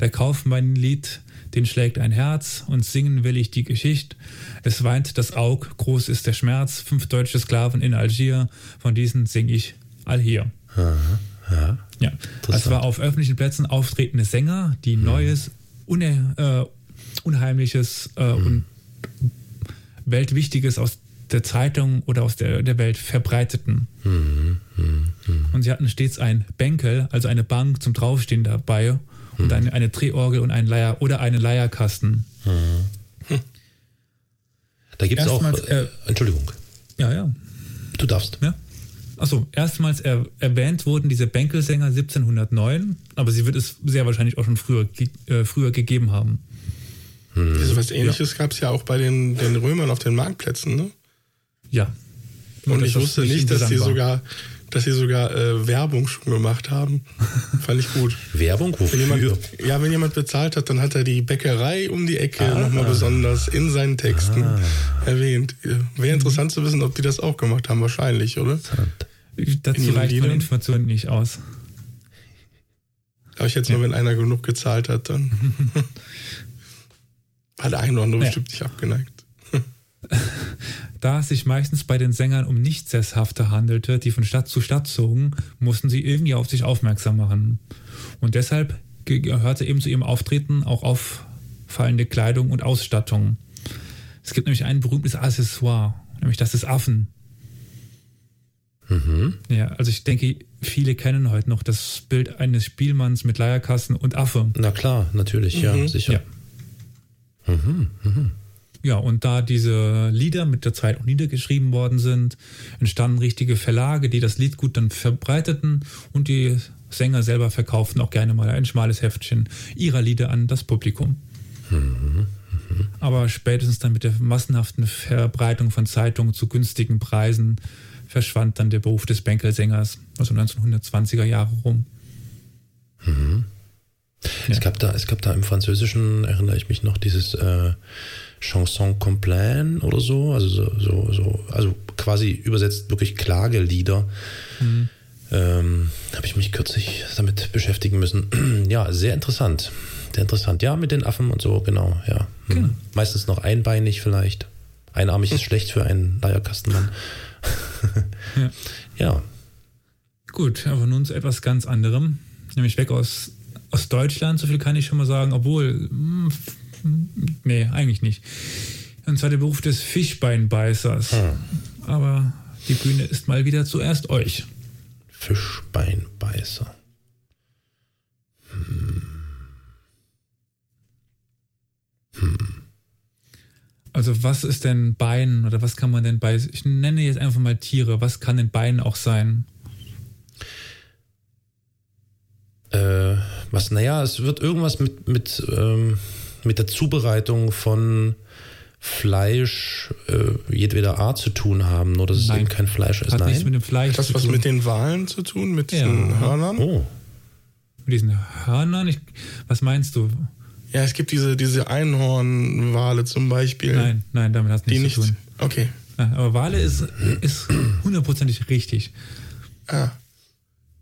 Der Kaufmannlied, den schlägt ein Herz und singen will ich die Geschichte. Es weint das Aug, groß ist der Schmerz, fünf deutsche Sklaven in Algier, von diesen sing ich all hier. Ja. Ja, das war auf öffentlichen Plätzen auftretende Sänger, die Neues, une, äh, Unheimliches äh, und Weltwichtiges aus der Zeitung oder aus der, der Welt verbreiteten. Und sie hatten stets ein Bänkel, also eine Bank zum Draufstehen dabei und eine, eine Drehorgel und einen Leier oder einen Leierkasten. Da gibt es auch. Erstmals, Äh, äh, Entschuldigung, Ja, ja. du darfst. ja. Achso, erstmals er, erwähnt wurden diese Bänkelsänger 1709, aber sie wird es sehr wahrscheinlich auch schon früher, ge- äh, früher gegeben haben. So was ähnliches gab es ja auch bei den, den Römern auf den Marktplätzen, ne? Ja. Nur, Und dass ich wusste nicht dass sie sogar, dass sie sogar äh, Werbung schon gemacht haben. Fand ich gut. Werbung, Wenn wofür? jemand, ja, wenn jemand bezahlt hat, dann hat er die Bäckerei um die Ecke Ah. nochmal besonders in seinen Texten erwähnt. Wäre interessant zu wissen, ob die das auch gemacht haben, wahrscheinlich, oder? Dazu in reicht meine? Information nicht aus. Aber ich jetzt mal, wenn einer genug gezahlt hat, dann hat der eine oder andere Ja. bestimmt nicht abgeneigt. Da es sich meistens bei den Sängern um Nichtsesshafte handelte, die von Stadt zu Stadt zogen, mussten sie irgendwie auf sich aufmerksam machen. Und deshalb ge- gehörte eben zu ihrem Auftreten auch auffallende Kleidung und Ausstattung. Es gibt nämlich ein berühmtes Accessoire, nämlich das des Affen. Ja, also ich denke, viele kennen heute noch das Bild eines Spielmanns mit Leierkasten und Affe. Na klar, natürlich, ja, sicher. Ja. Ja, und da diese Lieder mit der Zeit auch niedergeschrieben worden sind, entstanden richtige Verlage, die das Lied gut dann verbreiteten und die Sänger selber verkauften auch gerne mal ein schmales Heftchen ihrer Lieder an das Publikum. Aber spätestens dann mit der massenhaften Verbreitung von Zeitungen zu günstigen Preisen verschwand dann der Beruf des Bänkelsängers, also 1920er Jahre rum. Es, gab da, es gab da im Französischen, erinnere ich mich noch, dieses äh, Chanson Complain oder so, also so, so, so, also quasi übersetzt wirklich Klagelieder. Ähm, Habe ich mich kürzlich damit beschäftigen müssen. ja, sehr interessant. Sehr interessant. Ja, mit den Affen und so, genau, ja. Hm. Meistens noch einbeinig vielleicht. Einarmig ist schlecht für einen Leierkastenmann. Ja. ja. Gut, aber nun zu etwas ganz anderem, nämlich weg aus, aus Deutschland, so viel kann ich schon mal sagen, obwohl, hm, Nee, eigentlich nicht. Und zwar der Beruf des Fischbeinbeißers. Hm. Aber die Bühne ist mal wieder zuerst euch. Fischbeinbeißer. Hm. Hm. Also was ist denn Bein oder was kann man denn bei, ich nenne jetzt einfach mal Tiere, was kann denn Bein auch sein? Äh, was, naja, es wird irgendwas mit, mit ähm, mit der Zubereitung von Fleisch äh, jedweder Art zu tun haben, nur dass es Nein. eben kein Fleisch ist. Hat Nein. nichts mit dem Fleisch Hat das zu was tun. mit den Walen zu tun, mit Ja. diesen Hörnern? oh, mit diesen Hörnern? Ich, was meinst du? Ja, es gibt diese, diese Einhornwale zum Beispiel. Nein, nein, damit es Die nichts nicht. zu tun. Okay. Ja, aber Wale ist, ist hundertprozentig richtig. Ah,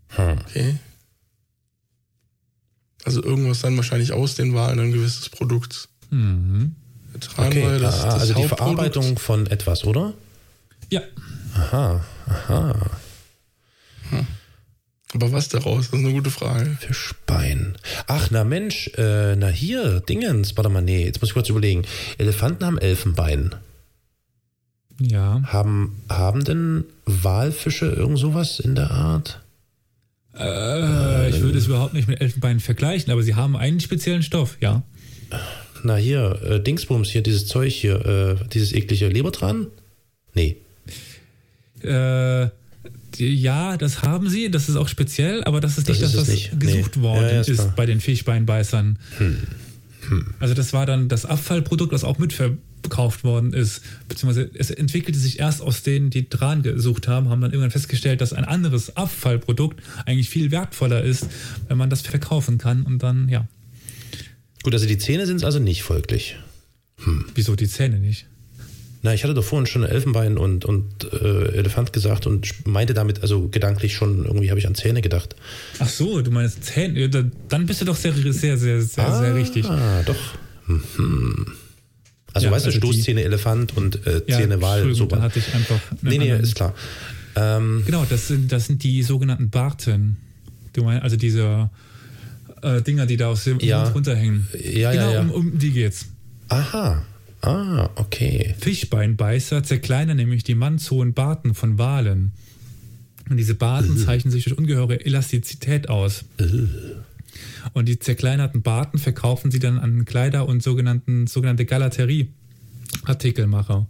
hm. okay. Also irgendwas dann wahrscheinlich aus den Walen ein gewisses Produkt. Mhm. Okay. das ist das also die. Verarbeitung von etwas, oder? Ja, Aha, aha. Aber was daraus? Das ist eine gute Frage. Fischbein. Ach, na Mensch, äh, na hier, Dingens. Warte mal, nee, jetzt muss ich kurz überlegen. Elefanten haben Elfenbein. ja. Haben, haben denn Walfische irgend sowas in der Art? Äh, ich würde es überhaupt nicht mit Elfenbein vergleichen, aber sie haben einen speziellen Stoff, ja. Na hier, äh, Dingsbums, hier, dieses Zeug hier, äh, dieses eklige Lebertran? Nee. Äh, ja, das haben sie, das ist auch speziell, aber das ist Das nicht ist das, was nicht. gesucht Nee. worden Ja, ja, ist. Hm. bei den Fischbeinbeißern. Also das war dann das Abfallprodukt, das auch mitverkauft worden ist. Beziehungsweise es entwickelte sich erst aus denen, die dran gesucht haben, haben dann irgendwann festgestellt, dass ein anderes Abfallprodukt eigentlich viel wertvoller ist, wenn man das verkaufen kann und dann, ja, Gut, also die Zähne sind es also nicht folglich. wieso die Zähne nicht? Na, ich hatte doch vorhin schon Elfenbein und, und äh, Elefant gesagt und meinte damit, also gedanklich schon, irgendwie habe ich an Zähne gedacht. Ach so, du meinst Zähne, dann bist du doch sehr, sehr, sehr, sehr, sehr richtig. Ah, doch. Mhm. Also Ja, weißt du, also die- Stoßzähne Elefant und äh, Ja, Zähne Wal. Entschuldigung, So. da hatte ich einfach. Nee, nee, ist klar. Ähm, Genau, das sind, das sind die sogenannten Barten. Du meinst, also diese äh, Dinger, die da aus dem Ja. Mund runterhängen. Ja, ja, genau, ja. Um, um die geht's. aha. Ah, okay. Fischbeinbeißer zerkleinern nämlich die mannshohen Barten von Walen. Und diese Barten zeichnen sich durch ungeheure Elastizität aus. Und die zerkleinerten Barten verkaufen sie dann an Kleider und sogenannten, sogenannte Galaterie-Artikelmacher.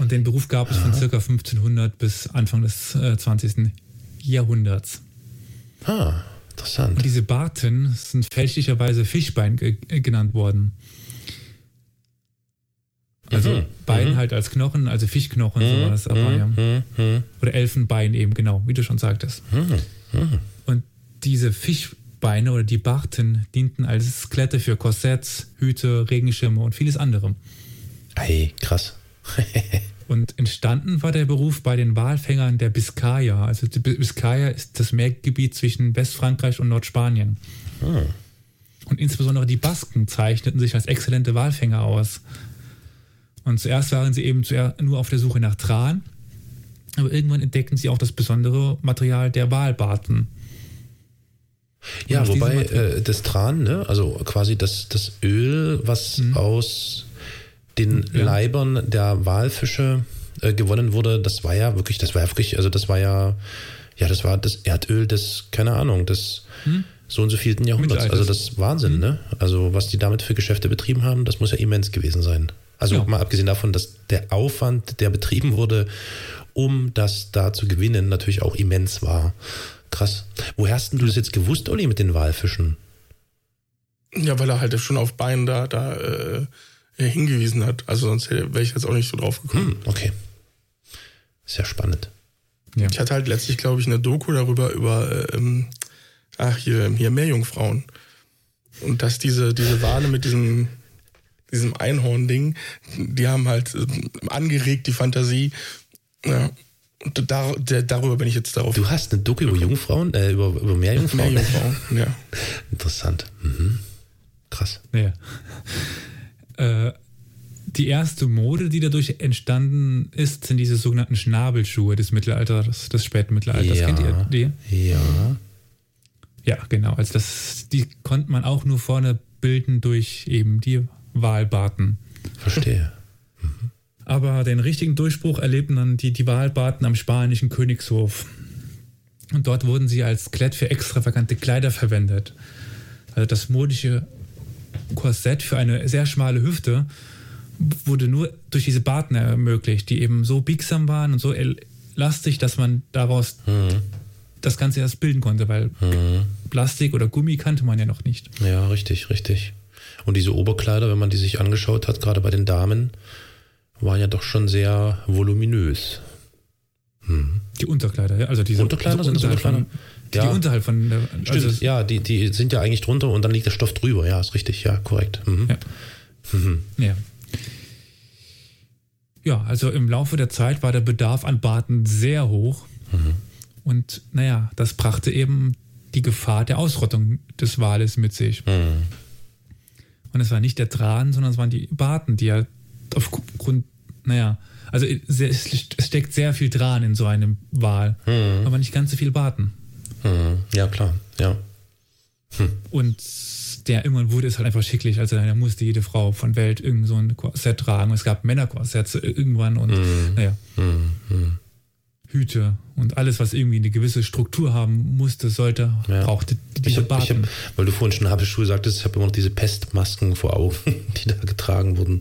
Und den Beruf gab es von ca. 1500 bis Anfang des äh, 20. Jahrhunderts. Ah, interessant. Und diese Barten sind fälschlicherweise Fischbein ge äh, genannt worden. Also Mhm, Bein mhm. halt als Knochen, also Fischknochen, sowas, aber ja. Hm, hm, Oder Elfenbein eben, genau, wie du schon sagtest. hm. Und diese Fischbeine oder die Barten dienten als Skelette für Korsetts, Hüte, Regenschirme und vieles andere. Ei, krass. Und entstanden war der Beruf bei den Walfängern der Biskaya. Also die Biskaya ist das Meergebiet zwischen Westfrankreich und Nordspanien. Hm. Und insbesondere die Basken zeichneten sich als exzellente Walfänger aus. Und zuerst waren sie eben nur auf der Suche nach Tran, aber irgendwann entdeckten sie auch das besondere Material der Walbarten. Ja, diesem wobei äh, das Tran, ne, also quasi das, das Öl, was aus den Mhm. Ja. Leibern der Walfische äh, gewonnen wurde, das war ja wirklich, das war ja wirklich, also das war ja, ja, das war das Erdöl des, keine Ahnung, des so und so vielten Jahrhunderts. Also das ist Wahnsinn, ne? Also was die damit für Geschäfte betrieben haben, das muss ja immens gewesen sein. Also Ja. mal abgesehen davon, dass der Aufwand, der betrieben wurde, um das da zu gewinnen, natürlich auch immens war. Krass. Woher hast denn du das jetzt gewusst, Olli, mit den Walfischen? Ja, weil er halt schon auf Bein da, da äh, hingewiesen hat. Also sonst wäre ich jetzt auch nicht so drauf gekommen. Hm, okay. Sehr spannend. Ja. Ich hatte halt letztlich, glaube ich, eine Doku darüber, über, ähm, ach, hier, hier Meerjungfrauen. Und dass diese, diese Wale mit diesem, diesem Einhorn-Ding, die haben halt ähm, angeregt die Fantasie. Ja. Und da, der, darüber bin ich jetzt darauf. Du hast eine Doku über Jungfrauen, äh, über, über Meerjungfrauen? Meerjungfrauen, ja. Interessant. Mhm. Krass. Ja. Äh, die erste Mode, die dadurch entstanden ist, sind diese sogenannten Schnabelschuhe des Mittelalters, des späten Mittelalters. ja. Kennt ihr die? Ja. Ja, genau. Also das, die konnte man auch nur vorne bilden durch eben die Walbarten. Verstehe. Aber den richtigen Durchbruch erlebten dann die, die Walbarten am spanischen Königshof. Und dort wurden sie als Klett für extravagante Kleider verwendet. Also das modische Korsett für eine sehr schmale Hüfte wurde nur durch diese Barten ermöglicht, die eben so biegsam waren und so elastig, dass man daraus Mhm. das Ganze erst bilden konnte, weil Plastik oder Gummi kannte man ja noch nicht. Ja, richtig, richtig. Und diese Oberkleider, wenn man die sich angeschaut hat, gerade bei den Damen, waren ja doch schon sehr voluminös. Die Unterkleider, ja, also diese Unterkleider sind das von, Unterkleider? die, Ja. die unterhalb von der, Stimmt, also ja, die, die sind ja eigentlich drunter und dann liegt der Stoff drüber. Ja, ist richtig, ja, korrekt. Mhm. Ja. Ja. Ja, also im Laufe der Zeit war der Bedarf an Barten sehr hoch. Und naja, das brachte eben die Gefahr der Ausrottung des Wales mit sich. Mhm. Und es war nicht der Tran, sondern es waren die Barten, die ja aufgrund, naja, also es steckt sehr viel Tran in so einem Wal, aber nicht ganz so viel Barten. Mhm. Ja, klar, ja. Und der irgendwann wurde es halt einfach schicklich. Also da musste jede Frau von Welt irgend so ein Korsett tragen. Es gab Männerkorsetts irgendwann und naja, Hüte und alles, was irgendwie eine gewisse Struktur haben musste, sollte, Ja. brauchte Ich diese hab, ich Barten. hab, weil du vorhin schon Habeschuhe sagtest, ich habe immer noch diese Pestmasken vor Augen, die da getragen wurden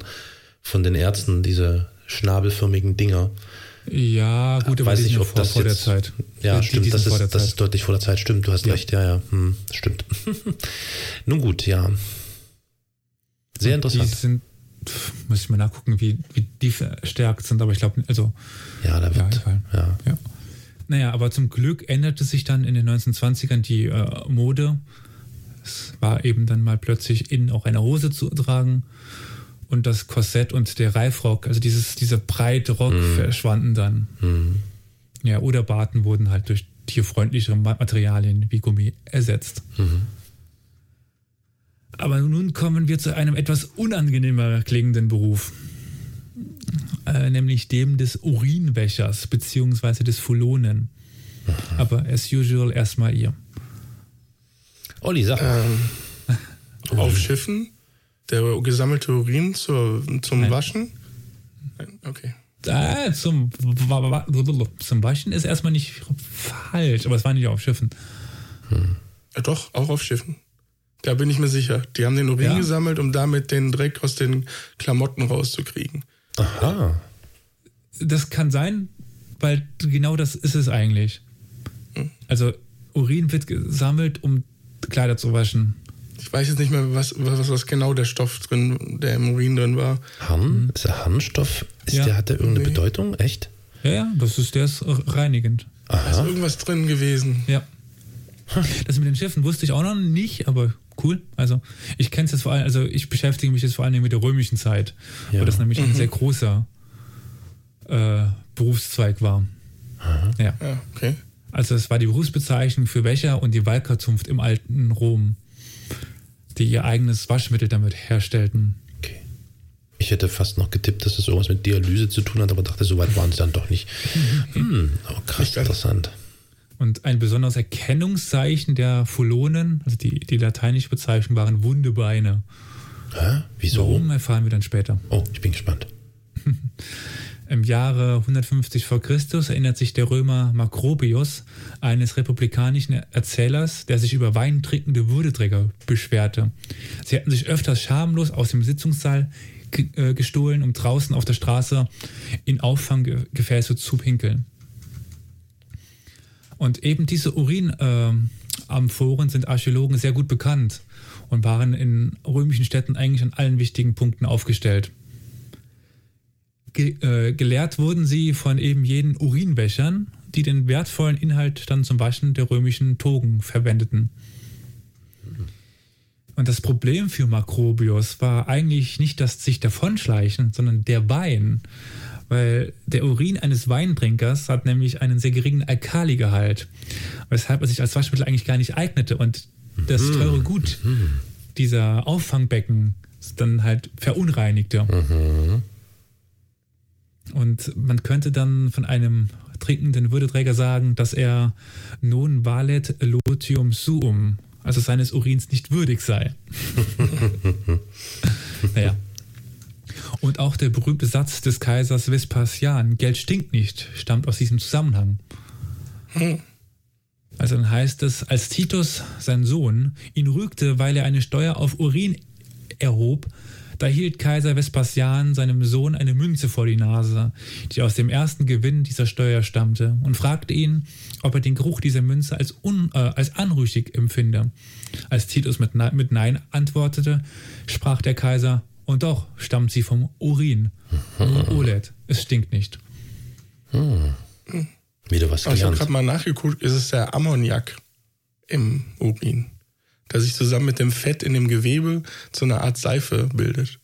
von den Ärzten, diese schnabelförmigen Dinger. ja, gut, aber Weiß die nicht, sind ob vor, das vor der Zeit. Ja, Die- stimmt, die das, sind ist, das ist deutlich vor der Zeit. Stimmt, du hast Ja. recht, ja, ja. Hm, stimmt. Nun gut, ja. Sehr Die interessant. sind, pf, muss ich mal nachgucken, wie, wie die verstärkt sind, aber ich glaube, also, Ja, da ja, wird. egal. Ja. Ja. Naja, aber zum Glück änderte sich dann in den 1920ern die äh, Mode. Es war eben dann mal plötzlich in auch eine Hose zu tragen und das Korsett und der Reifrock, also dieses, dieser breite Rock verschwanden dann. Hm. Ja, oder Barten wurden halt durch tierfreundlichere Ma- Materialien wie Gummi ersetzt. Aber nun kommen wir zu einem etwas unangenehmer klingenden Beruf, äh, nämlich dem des Urinwäschers beziehungsweise des Fulonen. Aber as usual erstmal ihr. Olli, sag mal. Ähm, auf Schiffen der gesammelte Urin zur, zum Nein. Waschen? Nein, okay. Ah, zum, zum Waschen ist erstmal nicht falsch, aber es war nicht auf Schiffen. Ja, doch, auch auf Schiffen. Da bin ich mir sicher. Die haben den Urin Ja. gesammelt, um damit den Dreck aus den Klamotten rauszukriegen. Aha. Das kann sein, weil genau das ist es eigentlich. Also Urin wird gesammelt, um Kleider zu waschen. Ich weiß jetzt nicht mehr, was, was, was genau der Stoff drin, der im Urin drin war. Harn? Ist der Harnstoff? Ist Ja. der, hat der irgendeine Nee. Bedeutung? Echt? Ja, ja, das ist, der ist reinigend. Da ist Aha. irgendwas drin gewesen. Ja. Das mit den Schiffen wusste ich auch noch nicht, aber cool. Also ich kenne es jetzt vor allem, also ich beschäftige mich jetzt vor allem mit der römischen Zeit, Ja. wo das nämlich ein sehr großer äh, Berufszweig war. Ja. Ja, okay. Also es war die Berufsbezeichnung für Wäscher und die Walkerzunft im alten Rom, die ihr eigenes Waschmittel damit herstellten. Okay. Ich hätte fast noch getippt, dass es irgendwas mit Dialyse zu tun hat, aber dachte, so weit waren sie dann doch nicht. Hm, oh, krass, interessant. Und ein besonderes Erkennungszeichen der Fulonen, also die, die lateinische Bezeichnung waren wunde Beine. Hä? Wieso? Warum erfahren wir dann später. Oh, ich bin gespannt. Im Jahre 150 vor Christus erinnert sich der Römer Makrobius eines republikanischen Erzählers, der sich über weintrinkende Würdeträger beschwerte. Sie hatten sich öfters schamlos aus dem Sitzungssaal äh, gestohlen, um draußen auf der Straße in Auffanggefäße zu pinkeln. Und eben diese Urinamphoren sind Archäologen sehr gut bekannt und waren in römischen Städten eigentlich an allen wichtigen Punkten aufgestellt. Ge äh, gelehrt wurden sie von eben jenen Urinwäschern, die den wertvollen Inhalt dann zum Waschen der römischen Togen verwendeten. Und das Problem für Makrobius war eigentlich nicht das sich davonschleichen, sondern der Wein. Weil der Urin eines Weintrinkers hat nämlich einen sehr geringen Alkaligehalt, weshalb er sich als Waschmittel eigentlich gar nicht eignete und das teure Gut dieser Auffangbecken dann halt verunreinigte. Und man könnte dann von einem trinkenden Würdeträger sagen, dass er non valet lotium suum, also seines Urins nicht würdig sei. naja. Und auch der berühmte Satz des Kaisers Vespasian, Geld stinkt nicht, stammt aus diesem Zusammenhang. Also dann heißt es, als Titus, sein Sohn, ihn rügte, weil er eine Steuer auf Urin erhob, Da hielt Kaiser Vespasian seinem Sohn eine Münze vor die Nase, die aus dem ersten Gewinn dieser Steuer stammte, und fragte ihn, ob er den Geruch dieser Münze als, un, äh, als anrüchig empfinde. Als Titus mit, mit Nein antwortete, sprach der Kaiser, und doch stammt sie vom Urin. Nur Olet, es stinkt nicht. Wieder was Aber ich habe gelernt. gerade mal nachgeguckt, ist es der Ammoniak im Urin, der sich zusammen mit dem Fett in dem Gewebe zu einer Art Seife bildet.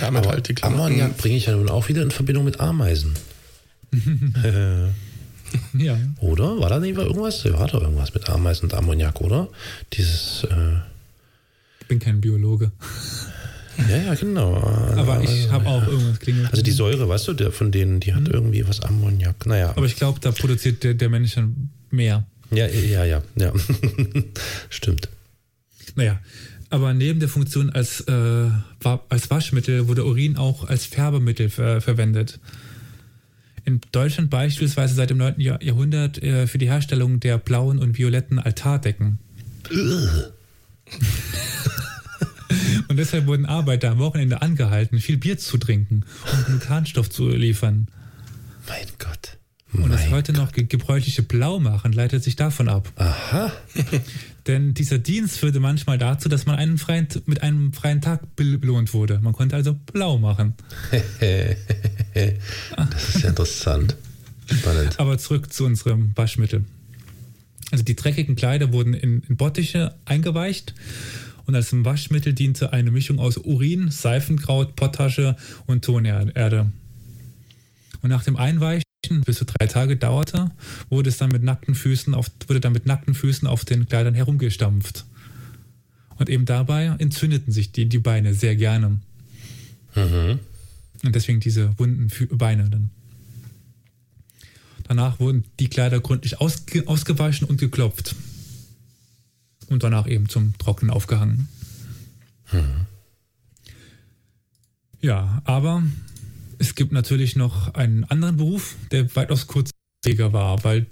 Damit Aber halt die Klamotten. Ammoniak bringe ich ja nun auch wieder in Verbindung mit Ameisen. Ja. Oder? War da nicht mal irgendwas? Ja, war da irgendwas mit Ameisen und Ammoniak, oder? Dieses, äh, Ich bin kein Biologe. ja, ja, genau. Aber ich habe auch irgendwas klingelt. Also die Säure, weißt du, der von denen, die hat irgendwie was Ammoniak. Naja. Aber ich glaube, da produziert der, der Mensch dann mehr. Ja, ja, ja, ja. Stimmt. Naja, aber neben der Funktion als, äh, als Waschmittel wurde Urin auch als Färbemittel ver verwendet. In Deutschland beispielsweise seit dem 9. Jahr Jahrhundert äh, für die Herstellung der blauen und violetten Altardecken. und deshalb wurden Arbeiter am Wochenende angehalten, viel Bier zu trinken, um genug Harnstoff zu liefern. Mein Gott. Und das heute noch ge gebräuchliche Blaumachen leitet sich davon ab. Aha. Denn dieser Dienst führte manchmal dazu, dass man einen freien, mit einem freien Tag bel- belohnt wurde. Man konnte also blau machen. Das ist ja interessant. Spannend. Aber zurück zu unserem Waschmittel. Also die dreckigen Kleider wurden in, in Bottiche eingeweicht und als Waschmittel diente eine Mischung aus Urin, Seifenkraut, Pottasche und Tonerde. Und nach dem Einweichen, bis zu drei Tage dauerte, wurde es dann mit nackten Füßen auf, wurde dann mit nackten Füßen auf den Kleidern herumgestampft. Und eben dabei entzündeten sich die, die Beine sehr gerne. Mhm. Und deswegen diese wunden Beine dann. Danach wurden die Kleider gründlich ausge ausgewaschen und geklopft. Und danach eben zum Trocknen aufgehangen. Ja, aber es gibt natürlich noch einen anderen Beruf, der weitaus kurzlebiger war, weil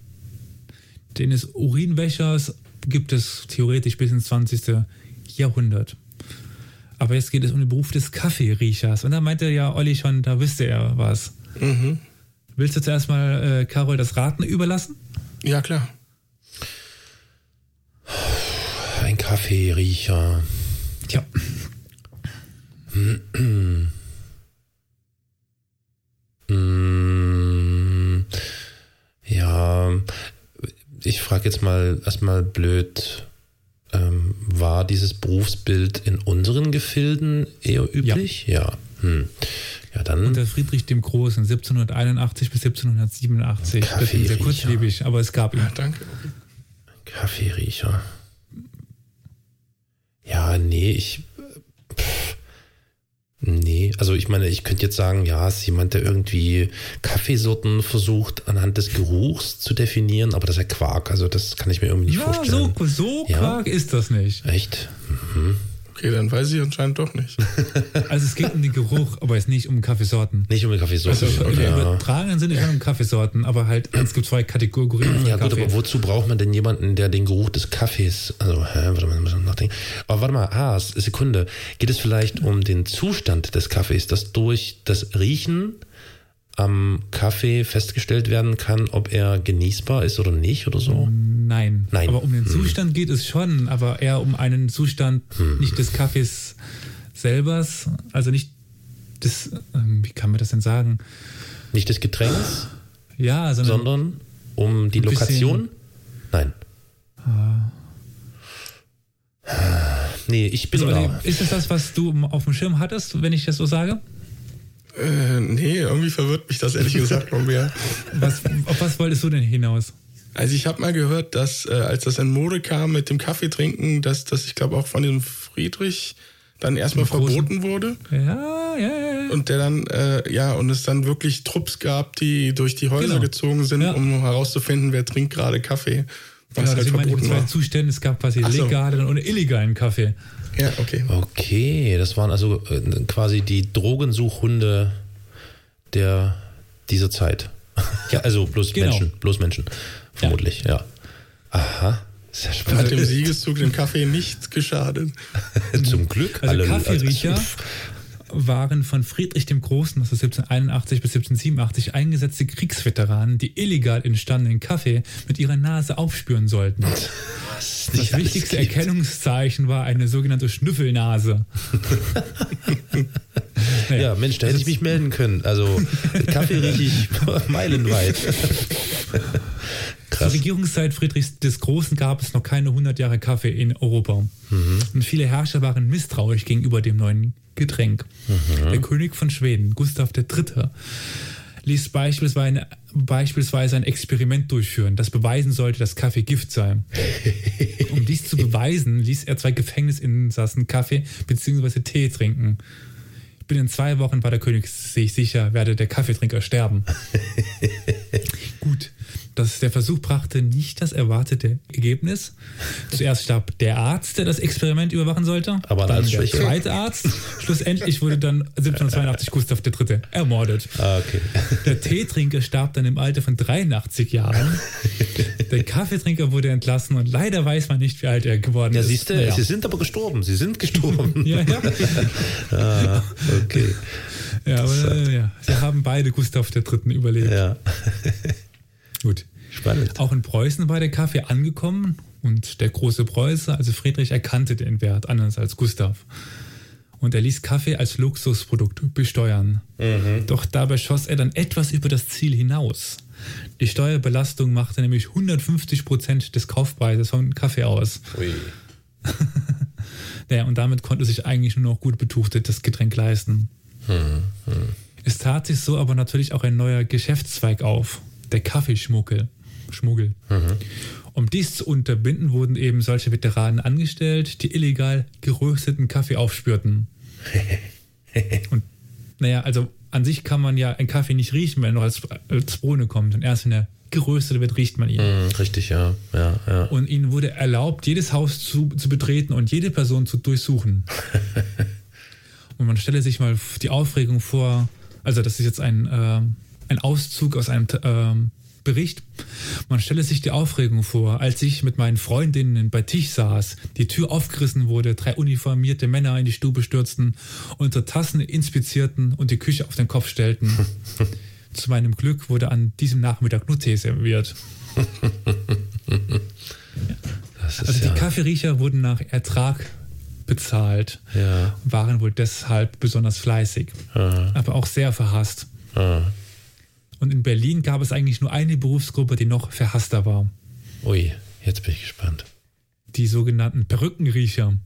den des Urinwäschers gibt es theoretisch bis ins 20. Jahrhundert. Aber jetzt geht es um den Beruf des Kaffeeriechers. Und da meinte ja Olli schon, da wüsste er was. Mhm. Willst du zuerst mal äh, Carol das Raten überlassen? Ja, klar. Ein Kaffeeriecher. Tja, Mm, ja, ich frage jetzt mal erstmal blöd. Ähm, war dieses Berufsbild in unseren Gefilden eher üblich? Ja. Hm. Ja, dann. unter Friedrich dem Großen, 1781 bis 1787. Das ist sehr kurzlebig, aber es gab ihn. Danke. Kaffeeriecher. Ja, nee, ich. Nee, also ich meine, ich könnte jetzt sagen, ja, es ist jemand, der irgendwie Kaffeesorten versucht, anhand des Geruchs zu definieren, aber das ist ja Quark, also das kann ich mir irgendwie nicht Ja, vorstellen. so, so Ja. quark ist das nicht. Echt? Okay, dann weiß ich anscheinend doch nicht. Also es geht um den Geruch, aber es nicht um Kaffeesorten. Nicht um die Kaffeesorten. Also im ja. übertragenen Sinne schon um Kaffeesorten, aber halt, es gibt zwei Kategorien von Ja gut, Kaffee. aber wozu braucht man denn jemanden, der den Geruch des Kaffees, also, hä, warte mal, muss ich nachdenken. Aber warte mal, ah, Sekunde. Geht es vielleicht um den Zustand des Kaffees, dass durch das Riechen am Kaffee festgestellt werden kann, ob er genießbar ist oder nicht oder so? Nein. Nein. Aber um den Hm. Zustand geht es schon, aber eher um einen Zustand Hm. nicht des Kaffees selbers, also nicht des, ähm, wie kann man das denn sagen? Nicht des Getränks, Ja, sondern, sondern um die Lokation? Nein. Nee, ich bin also, da. ist es das, was du auf dem Schirm hattest, wenn ich das so sage? Äh, nee, irgendwie verwirrt mich das ehrlich gesagt noch mehr. Was, auf was wolltest du denn hinaus? Also ich habe mal gehört, dass äh, als das in Mode kam mit dem Kaffee trinken, dass das, ich glaube, auch von dem Friedrich dann erstmal verboten wurde. Ja, ja, ja. Und der dann, äh, ja, und es dann wirklich Trupps gab, die durch die Häuser Genau. gezogen sind, Ja. um herauszufinden, wer trinkt gerade Kaffee. Was Genau, halt meine verboten zwei war. Zuständen. Es gab quasi so. legalen und illegalen Kaffee. Ja, okay. Okay, das waren also äh, quasi die Drogensuchhunde der dieser Zeit. Ja, also bloß Genau. Menschen, bloß Menschen, vermutlich, ja. Aha. Sehr spannend. Hat dem Siegeszug dem Kaffee nicht geschadet. Zum Glück. Also Kaffeeriecher waren von Friedrich dem Großen, das ist 1781 bis 1787, eingesetzte Kriegsveteranen, die illegal entstandenen Kaffee mit ihrer Nase aufspüren sollten. Das, das wichtigste gibt. Erkennungszeichen war eine sogenannte Schnüffelnase. naja, ja, Mensch, da hätte ich mich melden können. Also Kaffee rieche ich meilenweit. Krass. Zur Regierungszeit Friedrichs des Großen gab es noch keine 100 Jahre Kaffee in Europa. Mhm. Und viele Herrscher waren misstrauisch gegenüber dem neuen Getränk. Mhm. Der König von Schweden, Gustav III., ließ beispielsweise, beispielsweise ein Experiment durchführen, das beweisen sollte, dass Kaffee Gift sei. Um dies zu beweisen, ließ er zwei Gefängnisinsassen Kaffee bzw. Tee trinken. Binnen zwei Wochen war der König sich sicher, werde der Kaffeetrinker sterben. Gut, dass der Versuch brachte nicht das erwartete Ergebnis. Zuerst starb der Arzt, der das Experiment überwachen sollte. Aber dann der zweite Arzt. Schlussendlich wurde dann 1782 Gustav III. ermordet. Ah, okay. Der Teetrinker starb dann im Alter von 83 Jahren. Der Kaffeetrinker wurde entlassen und leider weiß man nicht, wie alt er geworden ja, ist. Siehst du, naja. sie sind aber gestorben. Sie sind gestorben. ja, ja. ah, okay. Ja, aber ja, sie haben beide Gustav III. überlebt. Ja. Gut. Spannend. Auch in Preußen war der Kaffee angekommen und der große Preußer, also Friedrich, erkannte den Wert anders als Gustav. Und er ließ Kaffee als Luxusprodukt besteuern. Mhm. Doch dabei schoss er dann etwas über das Ziel hinaus. Die Steuerbelastung machte nämlich 150 Prozent des Kaufpreises von Kaffee aus. Ui. naja, und damit konnte sich eigentlich nur noch gut betuchtet das Getränk leisten. Mhm. Mhm. Es tat sich so aber natürlich auch ein neuer Geschäftszweig auf der Kaffeeschmuggel. Schmuggel. Mhm. Um dies zu unterbinden, wurden eben solche Veteranen angestellt, die illegal gerösteten Kaffee aufspürten. Und naja, also an sich kann man ja einen Kaffee nicht riechen, wenn er noch als, als Bohne kommt. Und erst wenn er geröstet wird, riecht man ihn. Mm, richtig, ja. ja, ja. Und ihnen wurde erlaubt, jedes Haus zu, zu betreten und jede Person zu durchsuchen. und man stelle sich mal die Aufregung vor, also das ist jetzt ein, äh, ein Auszug aus einem ähm, Bericht. Man stelle sich die Aufregung vor, als ich mit meinen Freundinnen bei Tisch saß, die Tür aufgerissen wurde, drei uniformierte Männer in die Stube stürzten, unsere Tassen inspizierten und die Küche auf den Kopf stellten. Zu meinem Glück wurde an diesem Nachmittag nur Tee serviert. also die ja. Kaffeeriecher wurden nach Ertrag bezahlt, ja. waren wohl deshalb besonders fleißig, ja. aber auch sehr verhasst. Und in Berlin gab es eigentlich nur eine Berufsgruppe, die noch verhasster war. Ui, jetzt bin ich gespannt. Die sogenannten Perückenriecher.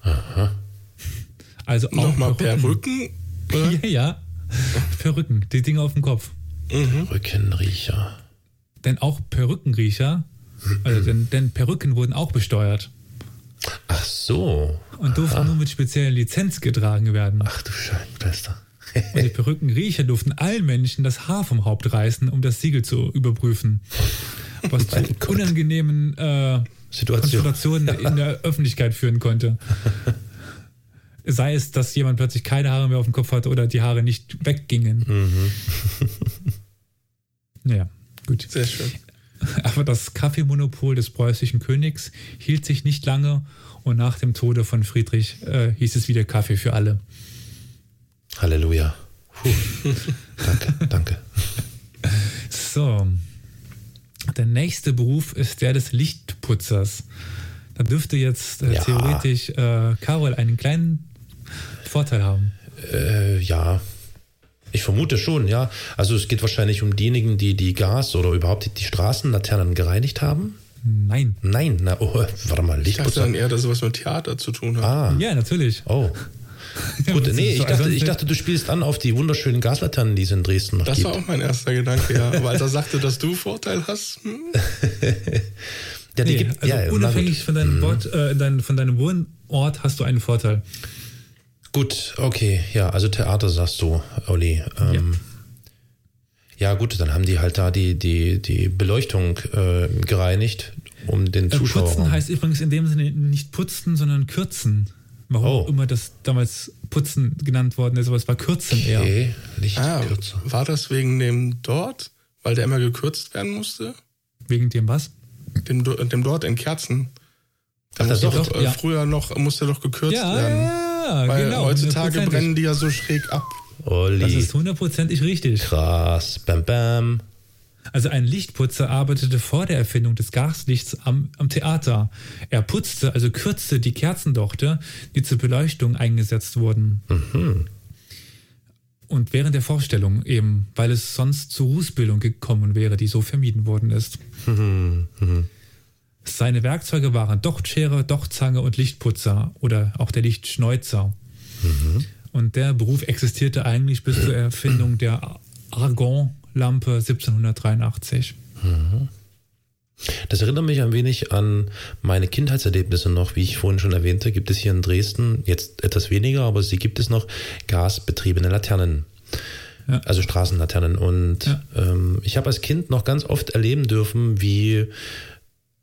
Aha. Also auch Nochmal Perücken? Perücken? ja, ja. Perücken, die Dinge auf dem Kopf. Mhm. Perückenriecher. Denn auch Perückenriecher, also denn, denn Perücken wurden auch besteuert. Ach so. Und durften nur mit spezieller Lizenz getragen werden. Ach du Scheinbester. Und die Perückenriecher durften allen Menschen das Haar vom Haupt reißen, um das Siegel zu überprüfen. Was zu unangenehmen äh, Situation. Konfrontationen in der Öffentlichkeit führen konnte. Sei es, dass jemand plötzlich keine Haare mehr auf dem Kopf hatte oder die Haare nicht weggingen. Mhm. Naja, gut. Sehr schön. Aber das Kaffeemonopol des preußischen Königs hielt sich nicht lange und nach dem Tode von Friedrich äh, hieß es wieder Kaffee für alle. Halleluja. Puh. danke, danke. So. Der nächste Beruf ist der des Lichtputzers. Da dürfte jetzt äh, ja. theoretisch äh, Carol einen kleinen Vorteil haben. Äh, ja. Ich vermute schon, ja. Also es geht wahrscheinlich um diejenigen, die die Gas- oder überhaupt die Straßenlaternen gereinigt haben. Nein. Nein, na, oh, warte mal, Lichtputzer. Ich dachte dann eher, dass sowas mit Theater zu tun hat. Ah. Ja, natürlich. Oh. Gut, nee, ich dachte, ich dachte, du spielst an auf die wunderschönen Gaslaternen, die es in Dresden noch das gibt. Das war auch mein erster Gedanke, ja. Aber als er sagte, dass du Vorteil hast. Hm? ja, die nee, gibt, also ja, unabhängig von deinem, mhm. Wort, äh, dein, von deinem Wohnort hast du einen Vorteil. Gut, okay, ja, also Theater sagst du, Olli. Ähm, ja. ja. gut, dann haben die halt da die, die, die Beleuchtung äh, gereinigt, um den Zuschauer. Äh, putzen heißt übrigens in dem Sinne nicht putzen, sondern kürzen. Warum oh. immer das damals Putzen genannt worden ist, aber es war Kürzen okay. eher. Nicht ah, War das wegen dem dort, weil der immer gekürzt werden musste? Wegen dem was? dem, dem dort in Kerzen. Da Ach, doch, doch, äh, ja. früher noch, musste doch gekürzt Ja, werden. ja, Weil genau. heutzutage brennen die ja so schräg ab. Olli. Das ist hundertprozentig richtig. krass. Bam, bam. Also ein Lichtputzer arbeitete vor der Erfindung des Gaslichts am, am Theater. Er putzte, also kürzte die Kerzendochte, die zur Beleuchtung eingesetzt wurden. Und während der Vorstellung eben, weil es sonst zur Rußbildung gekommen wäre, die so vermieden worden ist. Seine Werkzeuge waren Dochtschere, Dochtzange und Lichtputzer oder auch der Lichtschneuzer. Und der Beruf existierte eigentlich bis zur Erfindung der Argon-Lampe 1783. Das erinnert mich ein wenig an meine Kindheitserlebnisse noch. Wie ich vorhin schon erwähnte, gibt es hier in Dresden jetzt etwas weniger, aber sie gibt es noch gasbetriebene Laternen. Ja. Also Straßenlaternen. Und Ja. ähm, ich habe als Kind noch ganz oft erleben dürfen, wie,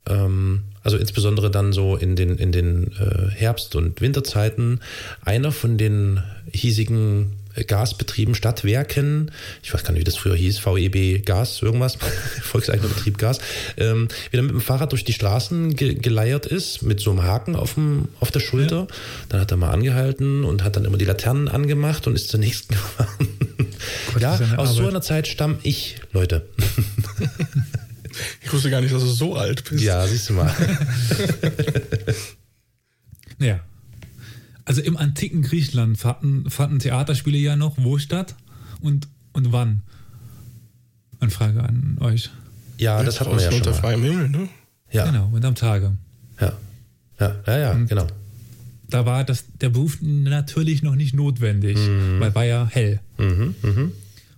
ähm, also insbesondere dann so in den, in den äh, Herbst- und Winterzeiten, einer von den hiesigen Gasbetrieben, Stadtwerken, ich weiß gar nicht, wie das früher hieß, VEB Gas, irgendwas, Volkseigener Betrieb Gas, ähm, wieder mit dem Fahrrad durch die Straßen ge geleiert ist, mit so einem Haken auf, dem, auf der Schulter. Dann hat er mal angehalten und hat dann immer die Laternen angemacht und ist zur nächsten gefahren. Gott, ja, aus so Arbeit. einer Zeit stamm ich, Leute. Ich wusste gar nicht, dass du so alt bist. Ja, siehst du mal. Ja. Also im antiken Griechenland fanden, fanden Theaterspiele ja noch wo statt und, und wann? Eine Frage an euch. Ja, das hatten wir ja schon unter mal. freiem Himmel, ne? Ja, Genau, und am Tage. ja, ja, ja, ja genau. Da war das, der Beruf natürlich noch nicht notwendig, weil war ja hell. Mhm, mhm.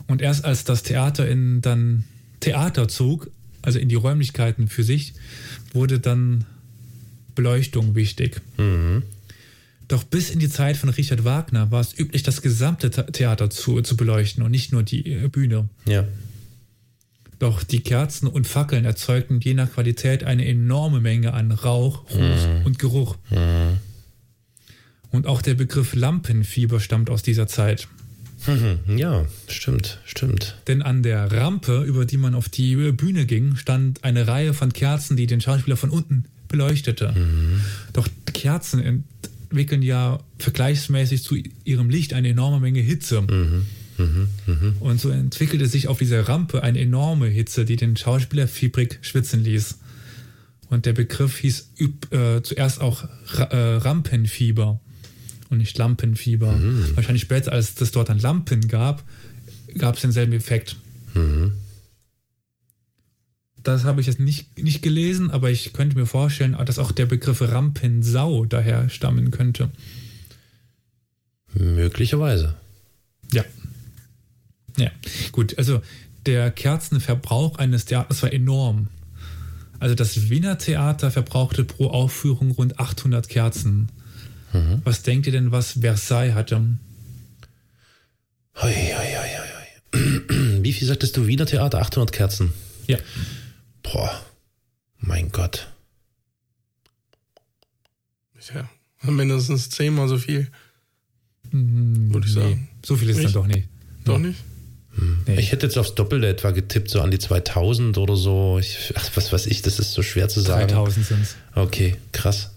Und erst als das Theater in dann Theater zog, also in die Räumlichkeiten für sich, wurde dann Beleuchtung wichtig. Mhm. Doch bis in die Zeit von Richard Wagner war es üblich, das gesamte The- Theater zu, zu beleuchten und nicht nur die äh, Bühne. Ja. Doch die Kerzen und Fackeln erzeugten je nach Qualität eine enorme Menge an Rauch, Ruß und Geruch. Und auch der Begriff Lampenfieber stammt aus dieser Zeit. Mhm. Ja, stimmt, stimmt. Denn an der Rampe, über die man auf die Bühne ging, stand eine Reihe von Kerzen, die den Schauspieler von unten beleuchtete. Doch Kerzen entwickeln ja vergleichsmäßig zu ihrem Licht eine enorme Menge Hitze. Und so entwickelte sich auf dieser Rampe eine enorme Hitze, die den Schauspieler fiebrig schwitzen ließ. Und der Begriff hieß äh, zuerst auch Ra äh, Rampenfieber und nicht Lampenfieber. Wahrscheinlich später, als es dort dann Lampen gab, gab es denselben Effekt. Das habe ich jetzt nicht, nicht gelesen, aber ich könnte mir vorstellen, dass auch der Begriff Rampensau daher stammen könnte. Möglicherweise. Ja. Ja, gut, also der Kerzenverbrauch eines Theaters war enorm. Also das Wiener Theater verbrauchte pro Aufführung rund 800 Kerzen. Was denkt ihr denn, was Versailles hatte? Hoi, hoi, hoi, hoi. Wie viel sagtest du? Wiener Theater? 800 Kerzen. Ja, Boah, mein Gott. Ja, mindestens zehnmal so viel. Hm, Würde ich nee, sagen. so viel ist dann Nicht? doch nicht. Doch nicht? Nee. Ich hätte jetzt aufs Doppelte etwa getippt, so an die 2000 oder so. Ich, ach, was weiß ich, das ist so schwer zu sagen. 3000 sind es. Okay, krass.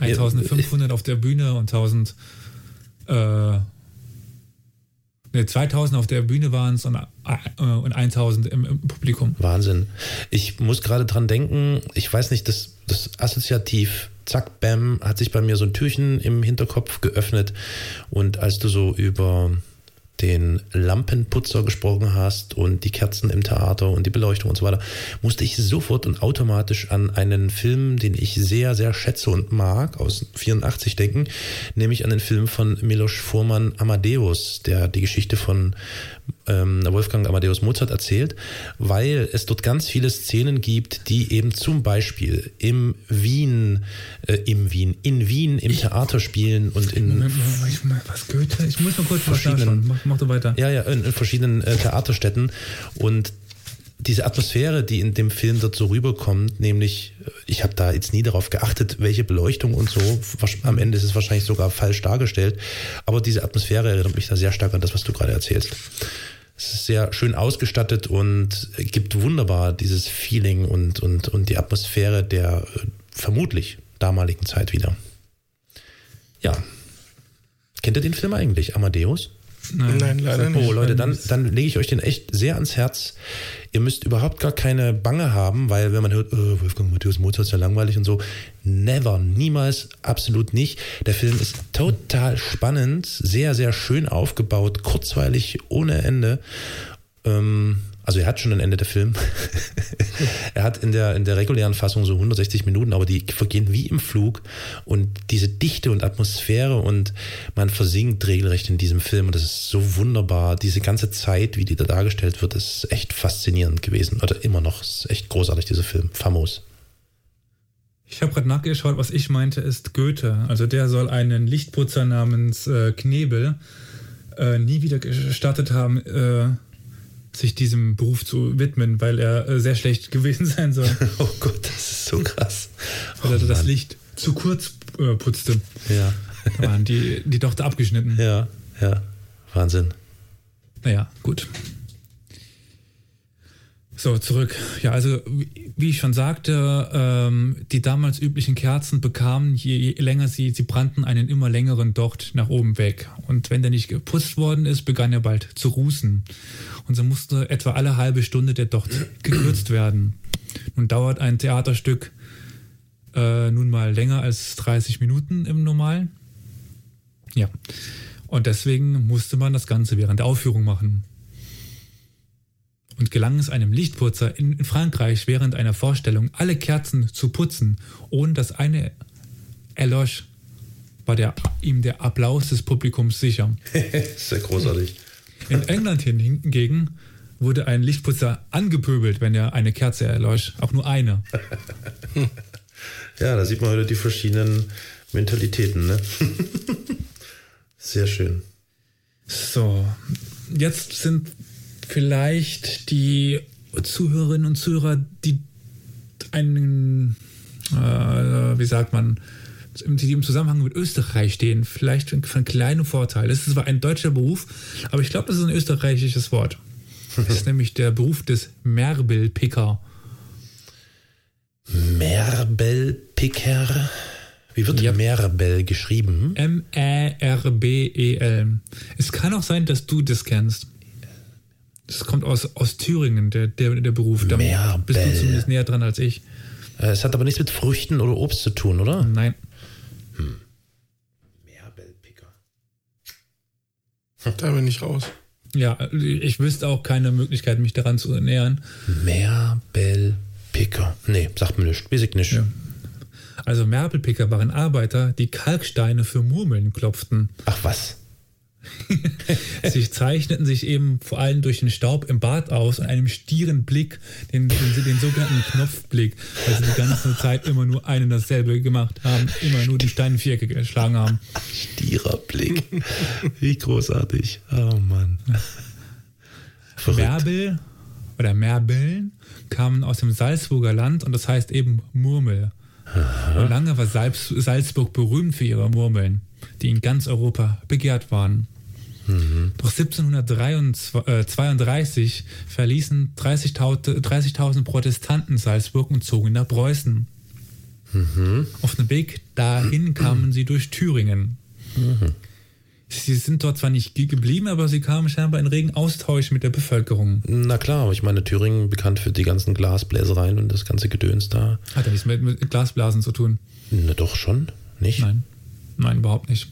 1500 auf der Bühne und 1000. Äh, ne, 2000 auf der Bühne waren es und, und 1000 im, im Publikum. Wahnsinn. Ich muss gerade dran denken, ich weiß nicht, das, das assoziativ, zack, bam, hat sich bei mir so ein Türchen im Hinterkopf geöffnet. Und als du so über den Lampenputzer gesprochen hast und die Kerzen im Theater und die Beleuchtung und so weiter, musste ich sofort und automatisch an einen Film, den ich sehr, sehr schätze und mag, aus 84 denken, nämlich an den Film von Milos Forman Amadeus, der die Geschichte von ähm, Wolfgang Amadeus Mozart erzählt, weil es dort ganz viele Szenen gibt, die eben zum Beispiel im Wien, äh, im Wien, in Wien im Theater spielen und in Moment, Moment, Moment, was Goethe? Ich muss mal kurz Verschiedenen-. Mach, mach du weiter. ja, ja, in, in verschiedenen äh, Theaterstätten. Und diese Atmosphäre, die in dem Film dort so rüberkommt, nämlich, ich habe da jetzt nie darauf geachtet, welche Beleuchtung und so, am Ende ist es wahrscheinlich sogar falsch dargestellt, aber diese Atmosphäre erinnert mich da sehr stark an das, was du gerade erzählst. Es ist sehr schön ausgestattet und gibt wunderbar dieses Feeling und, und, und die Atmosphäre der äh, vermutlich damaligen Zeit wieder. Ja. Kennt ihr den Film eigentlich, Amadeus? Nein, Nein leider nicht. Oh, Leute, dann, dann lege ich euch den echt sehr ans Herz. Ihr müsst überhaupt gar keine Bange haben, weil wenn man hört, oh, Wolfgang Matthäus Mozart ist ja langweilig und so, never, niemals, absolut nicht. Der Film ist total spannend, sehr, sehr schön aufgebaut, kurzweilig, ohne Ende. Ähm, also er hat schon ein Ende der Film. er hat in der, in der regulären Fassung so 160 Minuten, aber die vergehen wie im Flug. Und diese Dichte und Atmosphäre und man versinkt regelrecht in diesem Film. Und das ist so wunderbar. Diese ganze Zeit, wie die da dargestellt wird, ist echt faszinierend gewesen. Oder immer noch. Ist echt großartig, dieser Film. Famos. Ich habe gerade nachgeschaut, was ich meinte, ist Goethe. Also der soll einen Lichtputzer namens äh, Knebel äh, nie wieder gestartet haben, äh, sich diesem Beruf zu widmen, weil er äh, sehr schlecht gewesen sein soll. oh Gott, das ist so krass. Weil oh, er das Licht zu kurz äh, putzte. Ja. Da waren die, die Tochter abgeschnitten. Ja, ja. Wahnsinn. Naja, gut. So, zurück. Ja, also wie ich schon sagte, ähm, die damals üblichen Kerzen bekamen, je, je, länger sie, sie brannten, einen immer längeren Docht nach oben weg. Und wenn der nicht geputzt worden ist, begann er bald zu rußen. Und so musste etwa alle halbe Stunde der Docht gekürzt werden. Nun dauert ein Theaterstück äh, nun mal länger als 30 Minuten im Normalen. Ja. Und deswegen musste man das Ganze während der Aufführung machen und gelang es einem Lichtputzer in Frankreich während einer Vorstellung, alle Kerzen zu putzen, ohne dass eine erlosch, war der, ihm der Applaus des Publikums sicher. Sehr großartig. In England hingegen wurde ein Lichtputzer angepöbelt, wenn er eine Kerze erlosch, auch nur eine. ja, da sieht man heute die verschiedenen Mentalitäten. Ne? Sehr schön. So, jetzt sind vielleicht die Zuhörerinnen und Zuhörer, die einen, äh, wie sagt man, die im Zusammenhang mit Österreich stehen, vielleicht von einem kleinen Vorteil. Es ist zwar ein deutscher Beruf, aber ich glaube, das ist ein österreichisches Wort. Das ist nämlich der Beruf des Merbelpicker. Merbelpicker? Wie wird ja. Merbel geschrieben? M-E-R-B-E-L. Es kann auch sein, dass du das kennst. Das kommt aus, aus Thüringen, der, der, der Beruf. Da Meerbell. bist du zumindest näher dran als ich. Äh, es hat aber nichts mit Früchten oder Obst zu tun, oder? Nein. Hm. Meerbellpicker. Da bin ich raus. Ja, ich wüsste auch keine Möglichkeit, mich daran zu ernähren. Meerbellpicker. Nee, sagt mir nicht. Weiß ich nicht. Ja. Also Merbelpicker waren Arbeiter, die Kalksteine für Murmeln klopften. Ach was? Sie zeichneten sich eben vor allem durch den Staub im Bad aus und einem stieren Blick, den, den, den sogenannten Knopfblick, weil sie die ganze Zeit immer nur ein und dasselbe gemacht haben, immer nur die Steine Vierecke geschlagen haben. Stierer Blick. Wie großartig. Oh Mann. Merbel oder Merbeln kamen aus dem Salzburger Land und das heißt eben Murmel. Und lange war Salzburg berühmt für ihre Murmeln, die in ganz Europa begehrt waren. Mhm. Doch 1732 verließen 30.000 30 Protestanten Salzburg und zogen nach Preußen. Mhm. Auf dem Weg dahin kamen sie durch Thüringen. Mhm. Sie sind dort zwar nicht geblieben, aber sie kamen scheinbar in regen Austausch mit der Bevölkerung. Na klar, ich meine, Thüringen bekannt für die ganzen Glasbläsereien und das ganze Gedöns da. Hat ja nichts mit, mit Glasblasen zu tun. Na doch schon, nicht? Nein, nein, überhaupt nicht.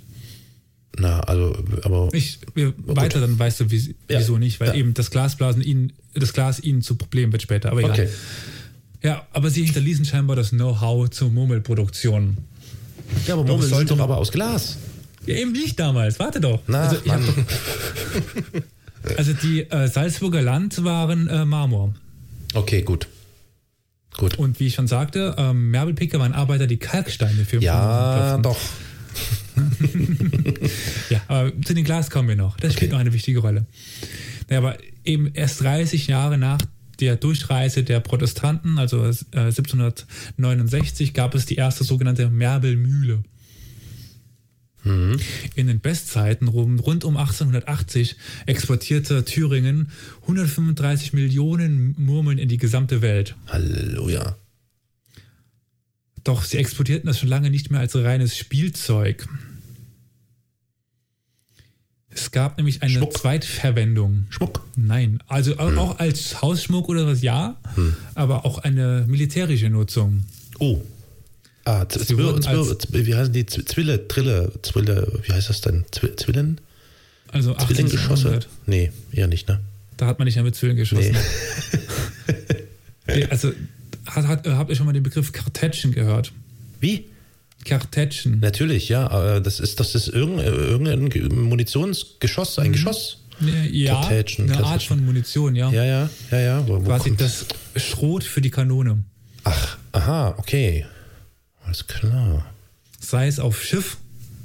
Na, also, aber. Ich, weiter, dann weißt du, wie, ja. wieso nicht, weil ja. eben das Glasblasen ihnen, das Glas ihnen zu Problem wird später, aber egal. Okay. Ja, aber sie hinterließen scheinbar das Know-how zur Murmelproduktion. Ja, aber Murmeln sind doch aber aus Glas. Ja, eben nicht damals, warte doch. Na, also, Mann. Doch, also die äh, Salzburger Land waren äh, Marmor. Okay, gut. Gut. Und wie ich schon sagte, ähm, Merbelpicker waren Arbeiter, die Kalksteine für Ja, doch. ja, aber zu den Glas kommen wir noch. Das okay. spielt noch eine wichtige Rolle. Ja, aber eben erst 30 Jahre nach der Durchreise der Protestanten, also äh, 1769, gab es die erste sogenannte Merbelmühle. In den Bestzeiten rund rund um 1880 exportierte Thüringen 135 Millionen Murmeln in die gesamte Welt. Halleluja. Doch sie exportierten das schon lange nicht mehr als reines Spielzeug. Es gab nämlich eine Schmuck. Zweitverwendung. Schmuck. Nein, also au- auch als Hausschmuck oder was, ja, aber auch eine militärische Nutzung. Oh. Ah, Z- Sie Zwir wurden Zwir als- Zw- wie heißen die? Zw- Zwille, Trille, Zwille, wie heißt das denn? Zw Zwillen? Also Zwillingeschosse? 1800. Nee, eher nicht, ne? Da hat man nicht mehr mit Zwilling geschossen. Nee. Nee, also hat, hat, habt ihr schon mal den Begriff Kartätschen gehört? Wie? Kartätschen. Natürlich, ja. aber Das ist, das ist irgendein, irgendein Ge- Munitionsgeschoss, Mhm. ein Geschoss. Ja, Kartätschen, eine Art von Munition, ja. Ja, ja, ja, ja. Wo, wo Quasi kommt's? das Schrot für die Kanone. Ach, aha, okay. Alles klar. Sei es auf Schiff,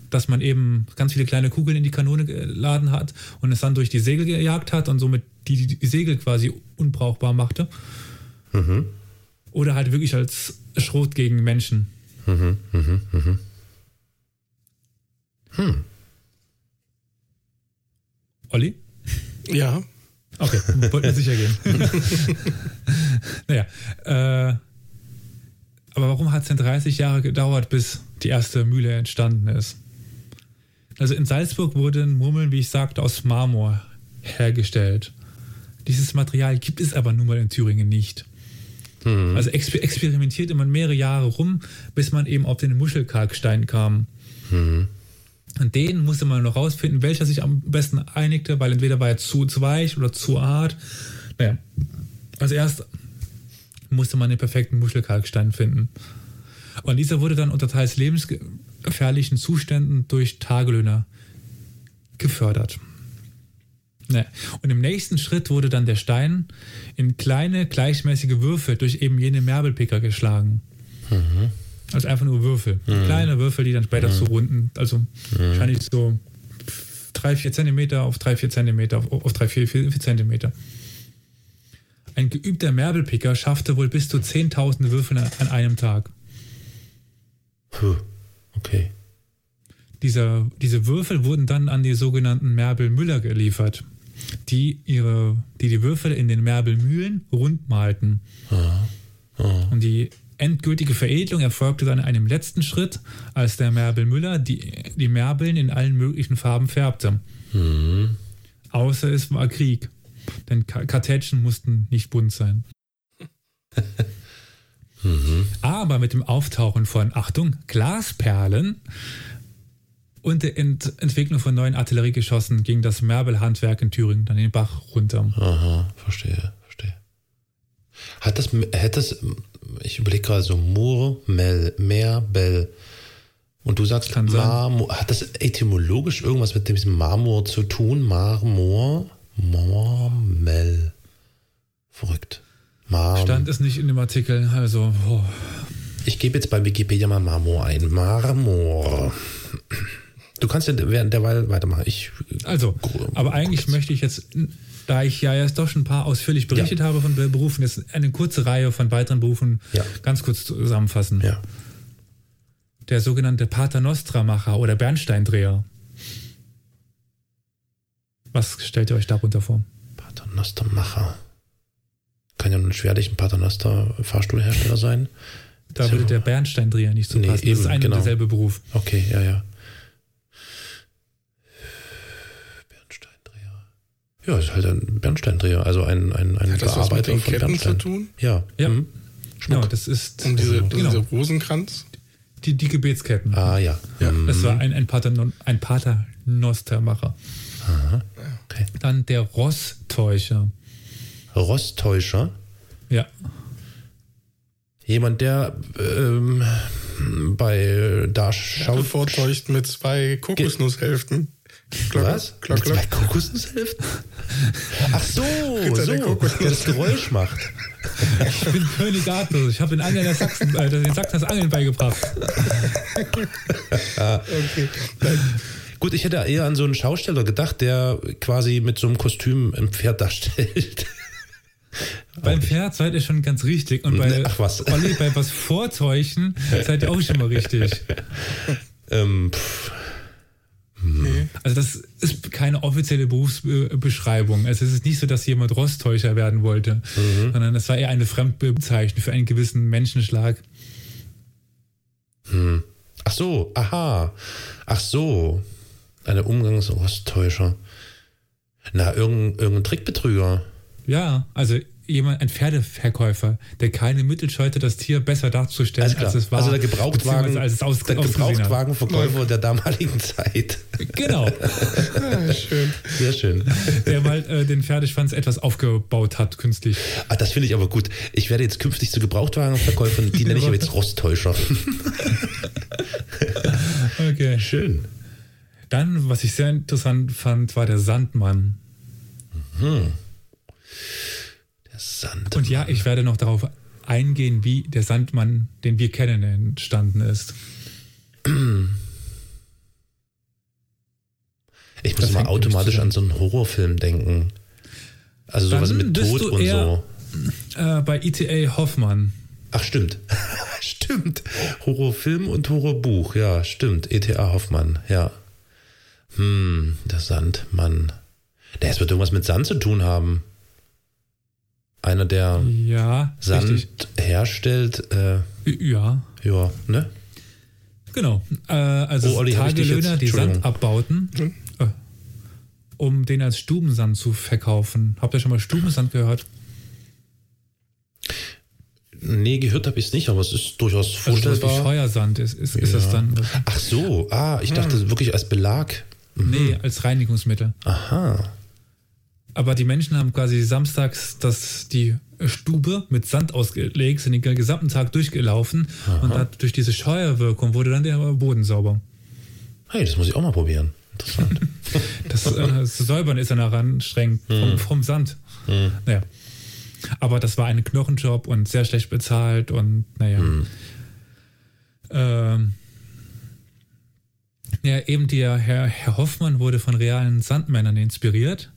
dass man eben ganz viele kleine Kugeln in die Kanone geladen hat und es dann durch die Segel gejagt hat und somit die, die Segel quasi unbrauchbar machte. Oder halt wirklich als Schrot gegen Menschen. Olli? Ja, Okay, wollten wir sicher gehen. naja, äh, aber warum hat es denn 30 Jahre gedauert, bis die erste Mühle entstanden ist? Also in Salzburg wurden Murmeln, wie ich sagte, aus Marmor hergestellt. Dieses Material gibt es aber nun mal in Thüringen nicht. Also exper experimentierte man mehrere Jahre rum, bis man eben auf den Muschelkalkstein kam. Und den musste man noch rausfinden, welcher sich am besten einigte, weil entweder war er zu, zu weich oder zu hart. Naja, als erst musste man den perfekten Muschelkalkstein finden. Und dieser wurde dann unter teils lebensgefährlichen Zuständen durch Tagelöhner gefördert. Naja. Und im nächsten Schritt wurde dann der Stein in kleine, gleichmäßige Würfel durch eben jene Merbelpicker geschlagen. Also einfach nur Würfel. Kleine Würfel, die dann später zu runden, also wahrscheinlich so 3, 4 Zentimeter auf 3, 4 Zentimeter auf, auf 3, 4, 4, 4 Zentimeter. Ein geübter Merbelpicker schaffte wohl bis zu 10.000 Würfel an, an einem Tag. Puh, okay. Dieser, diese Würfel wurden dann an die sogenannten Merbelmüller geliefert, die, ihre, die die Würfel in den Merbelmühlen rund malten. Und die endgültige Veredelung erfolgte dann in einem letzten Schritt, als der Merbelmüller die, die Merbeln in allen möglichen Farben färbte. Außer es war Krieg, denn Ka- Kartätschen mussten nicht bunt sein. Aber mit dem Auftauchen von, Achtung, Glasperlen und der Ent Entwicklung von neuen Artilleriegeschossen ging das Merbelhandwerk in Thüringen dann den Bach runter. Aha, verstehe, verstehe. Hat das, hätte das, ich überlege gerade so, Murmel, Merbel. Und du sagst Kann sein. Marmor. Hat das etymologisch irgendwas mit diesem Marmor zu tun? Marmor? Marmel. Verrückt. Marm. Stand es nicht in dem Artikel, also oh, Ich gebe jetzt bei Wikipedia mal Marmor ein. Marmor. Du kannst ja während derweil weitermachen. Ich, Also, aber eigentlich möchte ich jetzt, da ich ja jetzt doch schon ein paar ausführlich berichtet habe von Berufen, jetzt eine kurze Reihe von weiteren Berufen Ja. ganz kurz zusammenfassen. ja. Der sogenannte Paternostra-Macher oder Bernsteindreher. Was stellt ihr euch darunter vor? Paternostermacher. Kann ja nun schwerlich ein Paternoster-Fahrstuhlhersteller sein. Da würde der Bernsteindreher nicht so Nee, passen. Das ist eben, ein genau. und derselbe Beruf. Okay, ja, ja. Bernsteindreher. Ja, ist halt ein Bernsteindreher, also ein, ein, ein Hat das was mit den von Ketten zu Bernstein. tun? Ja. Ja. Mhm. Genau, das ist Um diese, genau, diese Rosenkranz? die, die Gebetsketten. Ah, ja. Ja. Mhm. Das war ein, ein, Paternon, ein Paternostermacher. Okay. Dann der Rosstäuscher. Rosttäuscher. Ja, Jemand, der ähm, bei da Schau schaut. vortäuscht mit zwei Kokosnusshälften. Glock, Was? Glock, Mit zwei. Kokosnusshälften? Ach so, so, der das Geräusch macht. ich bin König Arthur. Ich habe den Angeln der Sachsen, äh, den Sachsen das Angeln beigebracht. Okay. Nein. Gut, ich hätte eher an so einen Schausteller gedacht, der quasi mit so einem Kostüm ein Pferd darstellt. Beim Pferd seid ihr schon ganz richtig. Und bei, Ach was. Olli, bei was vortäuschen seid ihr auch schon mal richtig. ähm, pff, Okay. Also das ist keine offizielle Berufsbeschreibung. Also es ist nicht so, dass jemand Rosttäuscher werden wollte, Mhm. sondern es war eher eine Fremdbezeichnung für einen gewissen Menschenschlag. Ach so, aha. Ach so. Eine Umgangsrosttäuscher. Na, irgendein, irgendein Trickbetrüger. Ja, also jemand, ein Pferdeverkäufer, der keine Mittel scheute, das Tier besser darzustellen, klar. als es war. also der Gebrauchtwagen, als es aus, der. Gebrauchtwagenverkäufer der damaligen Zeit. Genau, Ah, schön. Sehr schön. der mal äh, den Pferdeschwanz etwas aufgebaut hat, künstlich. Ah, das finde ich aber gut. Ich werde jetzt künftig zu Gebrauchtwagenverkäufern, die nenne ich aber jetzt Rosttäuscher. Okay. Schön. Dann, was ich sehr interessant fand, war der Sandmann. Der Sand. Und ja, ich werde noch darauf eingehen, wie der Sandmann, den wir kennen, entstanden ist. Ich muss mal automatisch an so einen Horrorfilm denken. Also sowas Dann mit Tod und so. Äh, bei ETA Hoffmann. Ach, stimmt. stimmt. Horrorfilm und Horrorbuch. Ja, stimmt. E.T.A. Hoffmann. Ja. Hm, der Sandmann. Der wird irgendwas mit Sand zu tun haben. Einer, der Ja, Sand richtig. herstellt. Äh, Ja, ja, ne? genau. Äh, also Oh, Olli, Tagelöhner, die Sand abbauten, äh, um den als Stubensand zu verkaufen. Habt ihr schon mal Stubensand gehört? Nee, gehört habe ich es nicht, aber es ist durchaus Also vorstellbar. Feuersand ist, ist, ist das Ja. dann. Ach so, ah, ich dachte wirklich als Belag. Nee, als Reinigungsmittel. Aha. Aber die Menschen haben quasi samstags das, die Stube mit Sand ausgelegt, sind den gesamten Tag durchgelaufen und hat, durch diese Scheuerwirkung wurde dann der Boden sauber. Hey, das muss ich auch mal probieren. Interessant. Das, äh, das Säubern ist dann streng vom, vom Sand. Naja. Aber das war ein Knochenjob und sehr schlecht bezahlt und naja. Ähm, ja, eben der Herr, Herr Hoffmann wurde von realen Sandmännern inspiriert.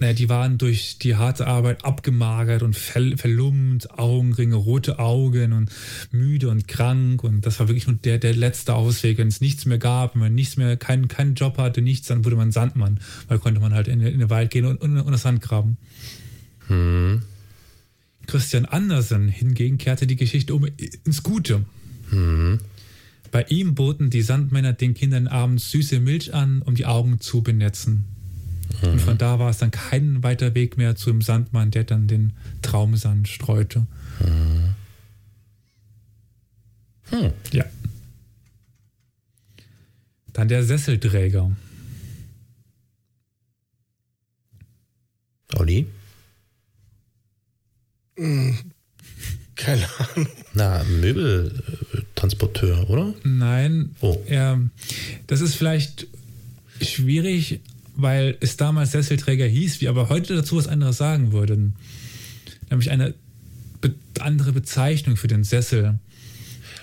Naja, die waren durch die harte Arbeit abgemagert und ver verlummt, Augenringe, rote Augen und müde und krank. Und das war wirklich nur der, der letzte Ausweg. Wenn es nichts mehr gab, wenn man nichts mehr, keinen keinen Job hatte, nichts, dann wurde man Sandmann. Weil konnte man halt in, in den Wald gehen und, und, und das Sand graben. Christian Andersen hingegen kehrte die Geschichte um ins Gute. Bei ihm boten die Sandmänner den Kindern abends süße Milch an, um die Augen zu benetzen. Und von da war es dann kein weiter Weg mehr zum Sandmann, der dann den Traumsand streute. Hm. Ja. Dann der Sesselträger. Olli? Keine Ahnung. Na, Möbeltransporteur, oder? Nein, Oh. er, das ist vielleicht schwierig, weil es damals Sesselträger hieß, wir aber heute dazu was anderes sagen würden. Nämlich eine be andere Bezeichnung für den Sessel.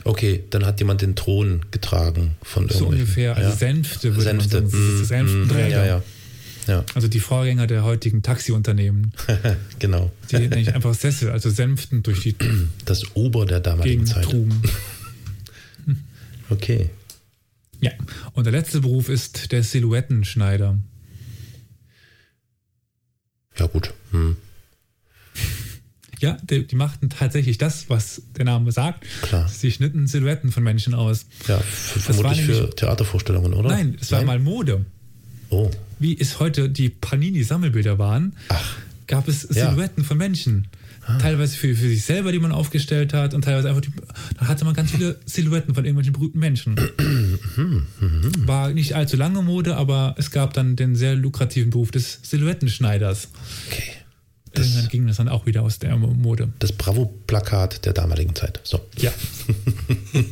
Okay, dann hat jemand den Thron getragen von So ungefähr. Also ja. Sänfte würde Sänfte. man sagen. mm, Sänftenträger. Ja, ja. Ja, Also die Vorgänger der heutigen Taxiunternehmen. genau. Die nenne ich einfach Sessel, also Sänften durch die Das Ober der damaligen Gegend Zeit. trugen. Okay. Ja. Und der letzte Beruf ist der Silhouettenschneider. Ja, gut. Hm. Ja, die, die machten tatsächlich das, was der Name sagt. Klar. Sie schnitten Silhouetten von Menschen aus. Ja, f- war vermutlich für nämlich- Theatervorstellungen, oder? Nein, es war mal Mode. Oh, Wie es heute die Panini-Sammelbilder waren, gab es Ja. Silhouetten von Menschen. Teilweise für, für sich selber, die man aufgestellt hat, und teilweise einfach, die, da hatte man ganz viele Silhouetten von irgendwelchen berühmten Menschen. War nicht allzu lange Mode, aber es gab dann den sehr lukrativen Beruf des Silhouettenschneiders. okay. Irgendwann ging das dann auch wieder aus der Mode. Das Bravo-Plakat der damaligen Zeit. So. Ja.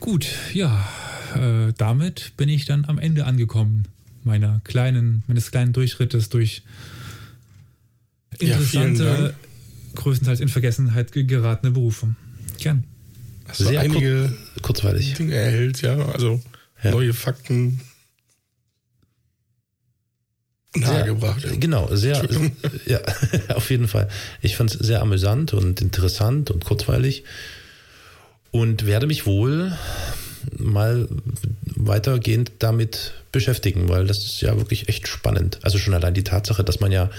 Gut, ja, äh, damit bin ich dann am Ende angekommen meiner kleinen, meines kleinen Durchschrittes durch interessante, Dank. größtenteils in Vergessenheit ge- geratene Berufe. Gern. Du Sehr einige kur kurzweilig. Dinge erhält, ja, also Ja. neue Fakten nahegebracht. Sehr, genau, sehr, ja, auf jeden Fall. Ich fand es sehr amüsant und interessant und kurzweilig und werde mich wohl mal weitergehend damit beschäftigen, weil das ist ja wirklich echt spannend. Also schon allein die Tatsache, dass man ja,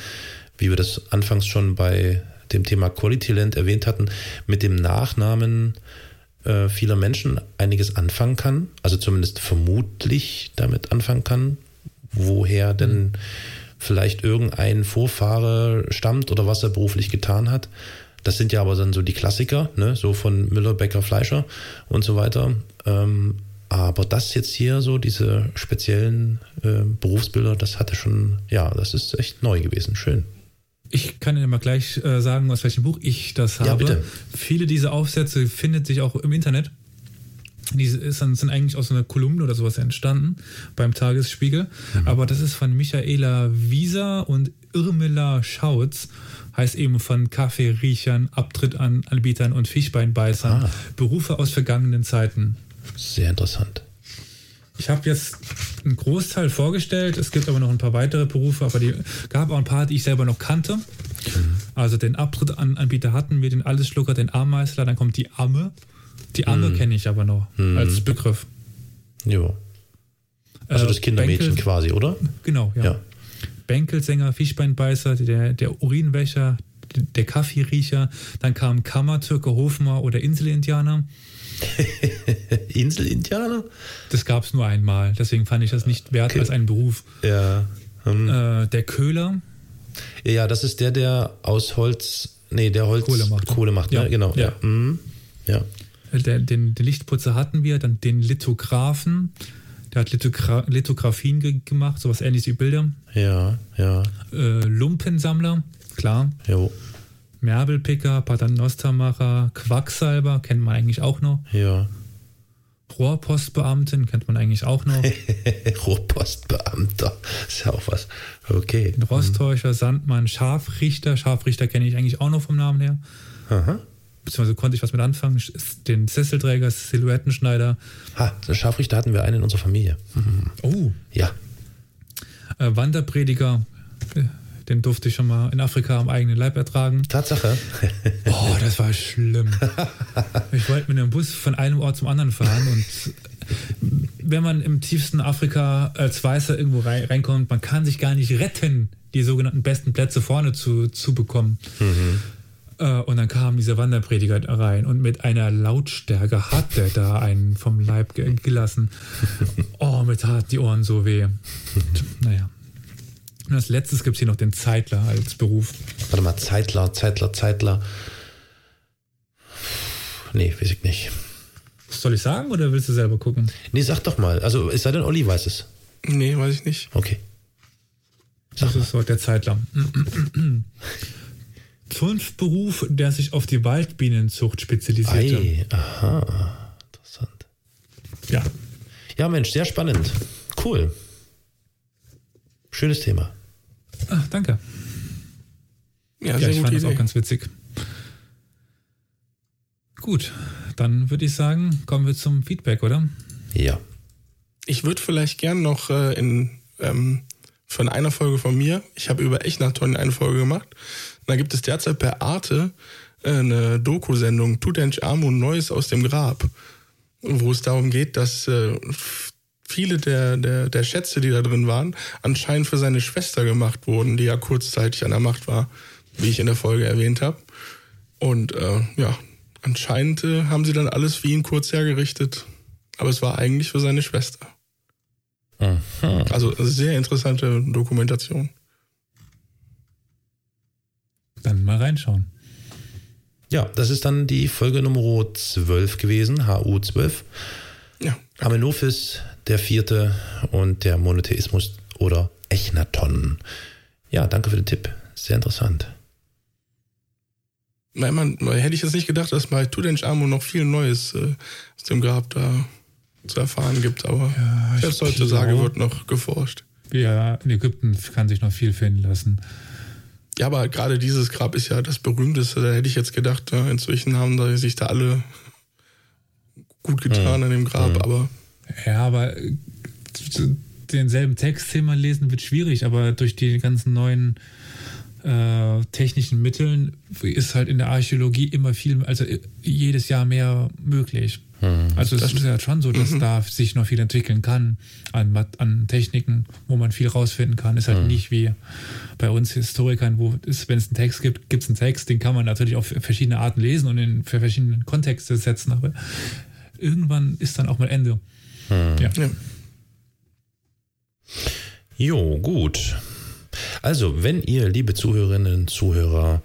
wie wir das anfangs schon bei dem Thema Quality Land erwähnt hatten, mit dem Nachnamen äh, vieler Menschen einiges anfangen kann, also zumindest vermutlich damit anfangen kann, woher denn mhm. vielleicht irgendein Vorfahre stammt oder was er beruflich getan hat. Das sind ja aber dann so die Klassiker, ne? so von Müller, Becker, Fleischer und so weiter. Ähm, aber das jetzt hier, so diese speziellen äh, Berufsbilder, das hatte schon, ja, das ist echt neu gewesen. Schön. Ich kann Ihnen mal gleich äh, sagen, aus welchem Buch ich das habe. Ja, bitte. Viele dieser Aufsätze findet sich auch im Internet. Die sind eigentlich aus einer Kolumne oder sowas entstanden beim Tagesspiegel. Mhm. Aber das ist von Michaela Wieser und Irmela Schautz. Heißt eben von Kaffeeriechern, Abtritt an Anbietern und Fischbeinbeißern. Ah. Berufe aus vergangenen Zeiten. Sehr interessant. Ich habe jetzt einen Großteil vorgestellt. Es gibt aber noch ein paar weitere Berufe, aber die gab auch ein paar, die ich selber noch kannte. Mhm. Also den Abtrittanbieter hatten wir, den Allesschlucker, den Ameisler, dann kommt die Amme. Die Amme mhm. kenne ich aber noch mhm. als Begriff. Jo. Also das äh, Kindermädchen Bänkel, quasi, oder? Genau, ja. ja. Bänkelsänger, Fischbeinbeißer, der, der Urinwäscher, der Kaffeeriecher, dann kam Kammertürke, Hofmar oder Inselindianer. Inselindianer? Das gab es nur einmal, deswegen fand ich das nicht wert okay. als einen Beruf. Ja. Hm. Äh, der Köhler. Ja, das ist der, der aus Holz, nee, der Holz Kohle macht. Kohle macht, ja. Ne? genau. Ja. Ja. Mhm. ja. Der, den, den, Lichtputzer hatten wir, dann den Lithografen. Der hat Lithogra Lithografien ge gemacht, sowas ähnliches wie Bilder. Ja, ja. Äh, Lumpensammler, klar. Jo. Merbelpicker, Paternostermacher, Quacksalber, kennt man eigentlich auch noch. Ja. Rohrpostbeamtin kennt man eigentlich auch noch. Rohrpostbeamter, ist ja auch was. Okay. Rosttäuscher, Sandmann, Scharfrichter. Scharfrichter kenne ich eigentlich auch noch vom Namen her. Aha. Beziehungsweise konnte ich was mit anfangen. Den Sesselträger, Silhouettenschneider. Ha, den Scharfrichter hatten wir einen in unserer Familie. Mhm. Oh. Ja. Äh, Wanderprediger, äh, den durfte ich schon mal in Afrika am eigenen Leib ertragen. Tatsache. oh, das war schlimm. Ich wollte mit einem Bus von einem Ort zum anderen fahren und wenn man im tiefsten Afrika als Weißer irgendwo reinkommt, man kann sich gar nicht retten, die sogenannten besten Plätze vorne zu, zu bekommen. Mhm. Äh, und dann kam dieser Wanderprediger rein und mit einer Lautstärke hat der da einen vom Leib gelassen. Oh, mir taten die Ohren so weh. Naja. Und als letztes gibt es hier noch den Zeitler als Beruf. Warte mal, Zeitler, Zeitler, Zeitler. Nee, weiß ich nicht. Soll ich sagen oder willst du selber gucken? Nee, sag doch mal. Also, es sei denn, Olli weiß es. Nee, weiß ich nicht. Okay. Sag das mal. ist so der Zeitler. Zunftberuf, der sich auf die Waldbienenzucht spezialisiert hat. aha. Interessant. Ja. Ja, Mensch, sehr spannend. Cool. Schönes Thema. Ach, danke. Ja, ja ich fand Idee. das auch ganz witzig. Gut, dann würde ich sagen, kommen wir zum Feedback, oder? Ja. Ich würde vielleicht gern noch äh, in, ähm, von einer Folge von mir, ich habe über Echnaton eine Folge gemacht, da gibt es derzeit per Arte äh, eine Doku-Sendung, Tutanchamun Neues aus dem Grab, wo es darum geht, dass äh, viele der, der, der Schätze, die da drin waren, anscheinend für seine Schwester gemacht wurden, die ja kurzzeitig an der Macht war, wie ich in der Folge erwähnt habe. Und äh, ja, anscheinend äh, haben sie dann alles für ihn kurz hergerichtet. Aber es war eigentlich für seine Schwester. Aha. Also sehr interessante Dokumentation. Dann mal reinschauen. Ja, das ist dann die Folge Nummer 12 gewesen, HU 12. Ja. Amenophis der vierte und der Monotheismus oder Echnaton. Ja, danke für den Tipp. Sehr interessant. Nein, man, hätte ich jetzt nicht gedacht, dass bei Tutanchamun noch viel Neues äh, aus dem Grab da zu erfahren gibt, aber ja, selbst heutzutage wird noch geforscht. Ja, in Ägypten kann sich noch viel finden lassen. Ja, aber gerade dieses Grab ist ja das berühmteste. Da hätte ich jetzt gedacht, ja, inzwischen haben sich da alle gut getan mhm. an dem Grab, mhm. aber ja, aber äh, denselben Text zehnmal lesen wird schwierig, aber durch die ganzen neuen äh, technischen Mitteln ist halt in der Archäologie immer viel, also äh, jedes Jahr mehr möglich. Hm. Also es ist ja schon so, dass mhm. da sich noch viel entwickeln kann an, an Techniken, wo man viel rausfinden kann. Ist halt mhm. nicht wie bei uns Historikern, wo es, wenn es einen Text gibt, gibt es einen Text, den kann man natürlich auf verschiedene Arten lesen und in für verschiedene Kontexte setzen, aber irgendwann ist dann auch mal Ende. Hm. Ja. ja. Jo, gut. Also, wenn ihr, liebe Zuhörerinnen und Zuhörer,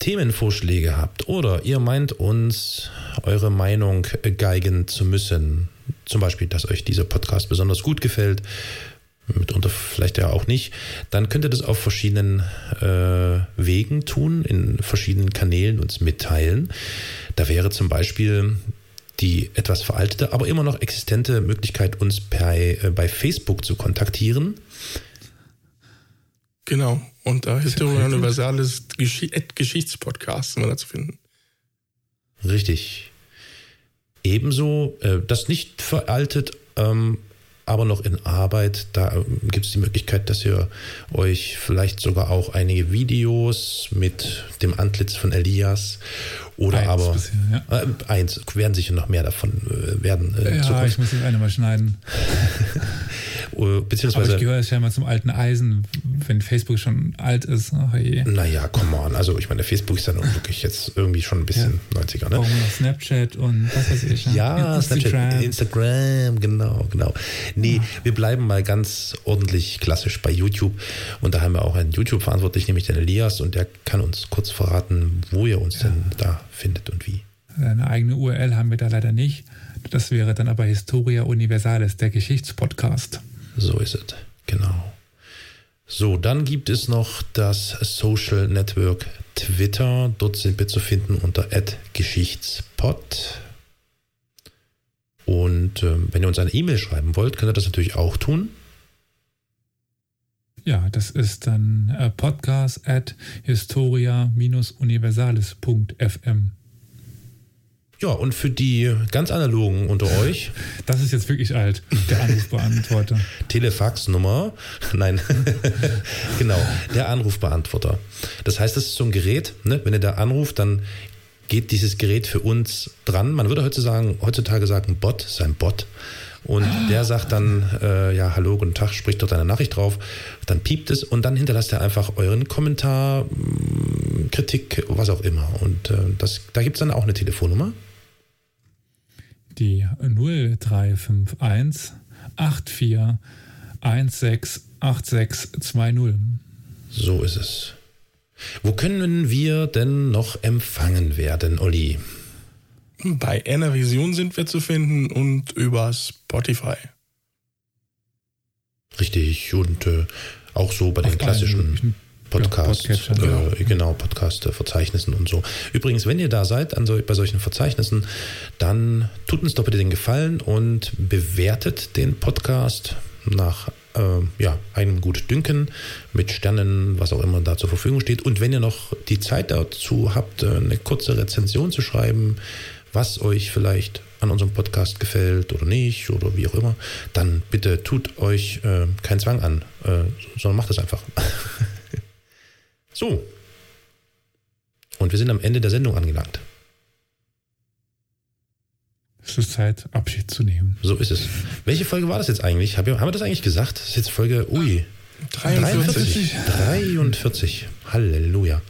Themenvorschläge habt oder ihr meint uns eure Meinung geigen zu müssen, zum Beispiel, dass euch dieser Podcast besonders gut gefällt, mitunter vielleicht ja auch nicht, dann könnt ihr das auf verschiedenen äh, Wegen tun, in verschiedenen Kanälen uns mitteilen. Da wäre zum Beispiel die etwas veraltete, aber immer noch existente Möglichkeit, uns bei, äh, bei Facebook zu kontaktieren. Genau. Und da Historia Universalis Gesch Geschichtspodcast sind wir da zu finden. Richtig. Ebenso, äh, das nicht veraltet, ähm, aber noch in Arbeit. Da ähm, gibt es die Möglichkeit, dass ihr euch vielleicht sogar auch einige Videos mit dem Antlitz von Elias oder eins aber bisher, ja. äh, eins, werden sicher noch mehr davon äh, werden. Äh, ja, Zukunft. ich muss das eine mal schneiden. Beziehungsweise, aber ich gehöre ja mal zum alten Eisen, wenn Facebook schon alt ist. Oh je. Naja, come on. Also ich meine, Facebook ist ja nun wirklich jetzt irgendwie schon ein bisschen ja. 90er, ne? Warum Snapchat und was weiß ich. Ja, Instagram. Snapchat, Instagram, genau, genau. Nee, ja. wir bleiben mal ganz ordentlich klassisch bei YouTube. Und da haben wir auch einen YouTube-Verantwortlich, nämlich den Elias, und der kann uns kurz verraten, wo ihr uns ja. denn da findet und wie. Eine eigene URL haben wir da leider nicht. Das wäre dann aber Historia Universalis, der Geschichtspodcast. So ist es, genau. So, dann gibt es noch das Social Network Twitter. Dort sind wir zu finden unter @geschichtspod. Und äh, wenn ihr uns eine E-Mail schreiben wollt, könnt ihr das natürlich auch tun. Ja, das ist dann äh, podcast at historia-universalis.fm. Ja, und für die ganz analogen unter euch. Das ist jetzt wirklich alt, der Anrufbeantworter. Telefaxnummer. Nein, genau, der Anrufbeantworter. Das heißt, das ist so ein Gerät, ne? wenn ihr da anruft, dann geht dieses Gerät für uns dran. Man würde heutzutage, heutzutage sagen, Bot, sein Bot. Und der sagt dann, äh, ja, hallo, guten Tag, spricht dort eine Nachricht drauf. Dann piept es und dann hinterlasst er einfach euren Kommentar, Kritik, was auch immer. Und äh, das, da gibt es dann auch eine Telefonnummer die 0351 84 168620. So ist es. Wo können wir denn noch empfangen werden, Olli? Bei NRVision sind wir zu finden und über Spotify. Richtig, und äh, auch so bei Auf den klassischen Podcast, ja, äh, genau, genau Podcast-Verzeichnissen und so. Übrigens, wenn ihr da seid an so, bei solchen Verzeichnissen, dann tut uns doch bitte den Gefallen und bewertet den Podcast nach äh, ja, einem gut Dünken mit Sternen, was auch immer da zur Verfügung steht. Und wenn ihr noch die Zeit dazu habt, eine kurze Rezension zu schreiben, was euch vielleicht an unserem Podcast gefällt oder nicht oder wie auch immer, dann bitte tut euch äh, keinen Zwang an, äh, sondern macht es einfach. So. Und wir sind am Ende der Sendung angelangt. Es ist Zeit, Abschied zu nehmen. So ist es. Welche Folge war das jetzt eigentlich? Haben wir das eigentlich gesagt? Das ist jetzt Folge, ui. 43. 43. Halleluja.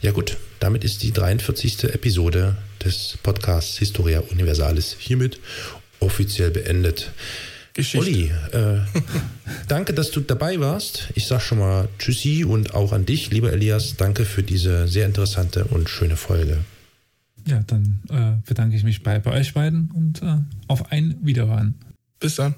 Ja gut, damit ist die 43. Episode des Podcasts Historia Universalis hiermit offiziell beendet. Geschichte. Olli, äh, danke, dass du dabei warst. Ich sag schon mal Tschüssi und auch an dich, lieber Elias. Danke für diese sehr interessante und schöne Folge. Ja, dann äh, bedanke ich mich bei, bei euch beiden und äh, auf ein Wiederhören. Bis dann.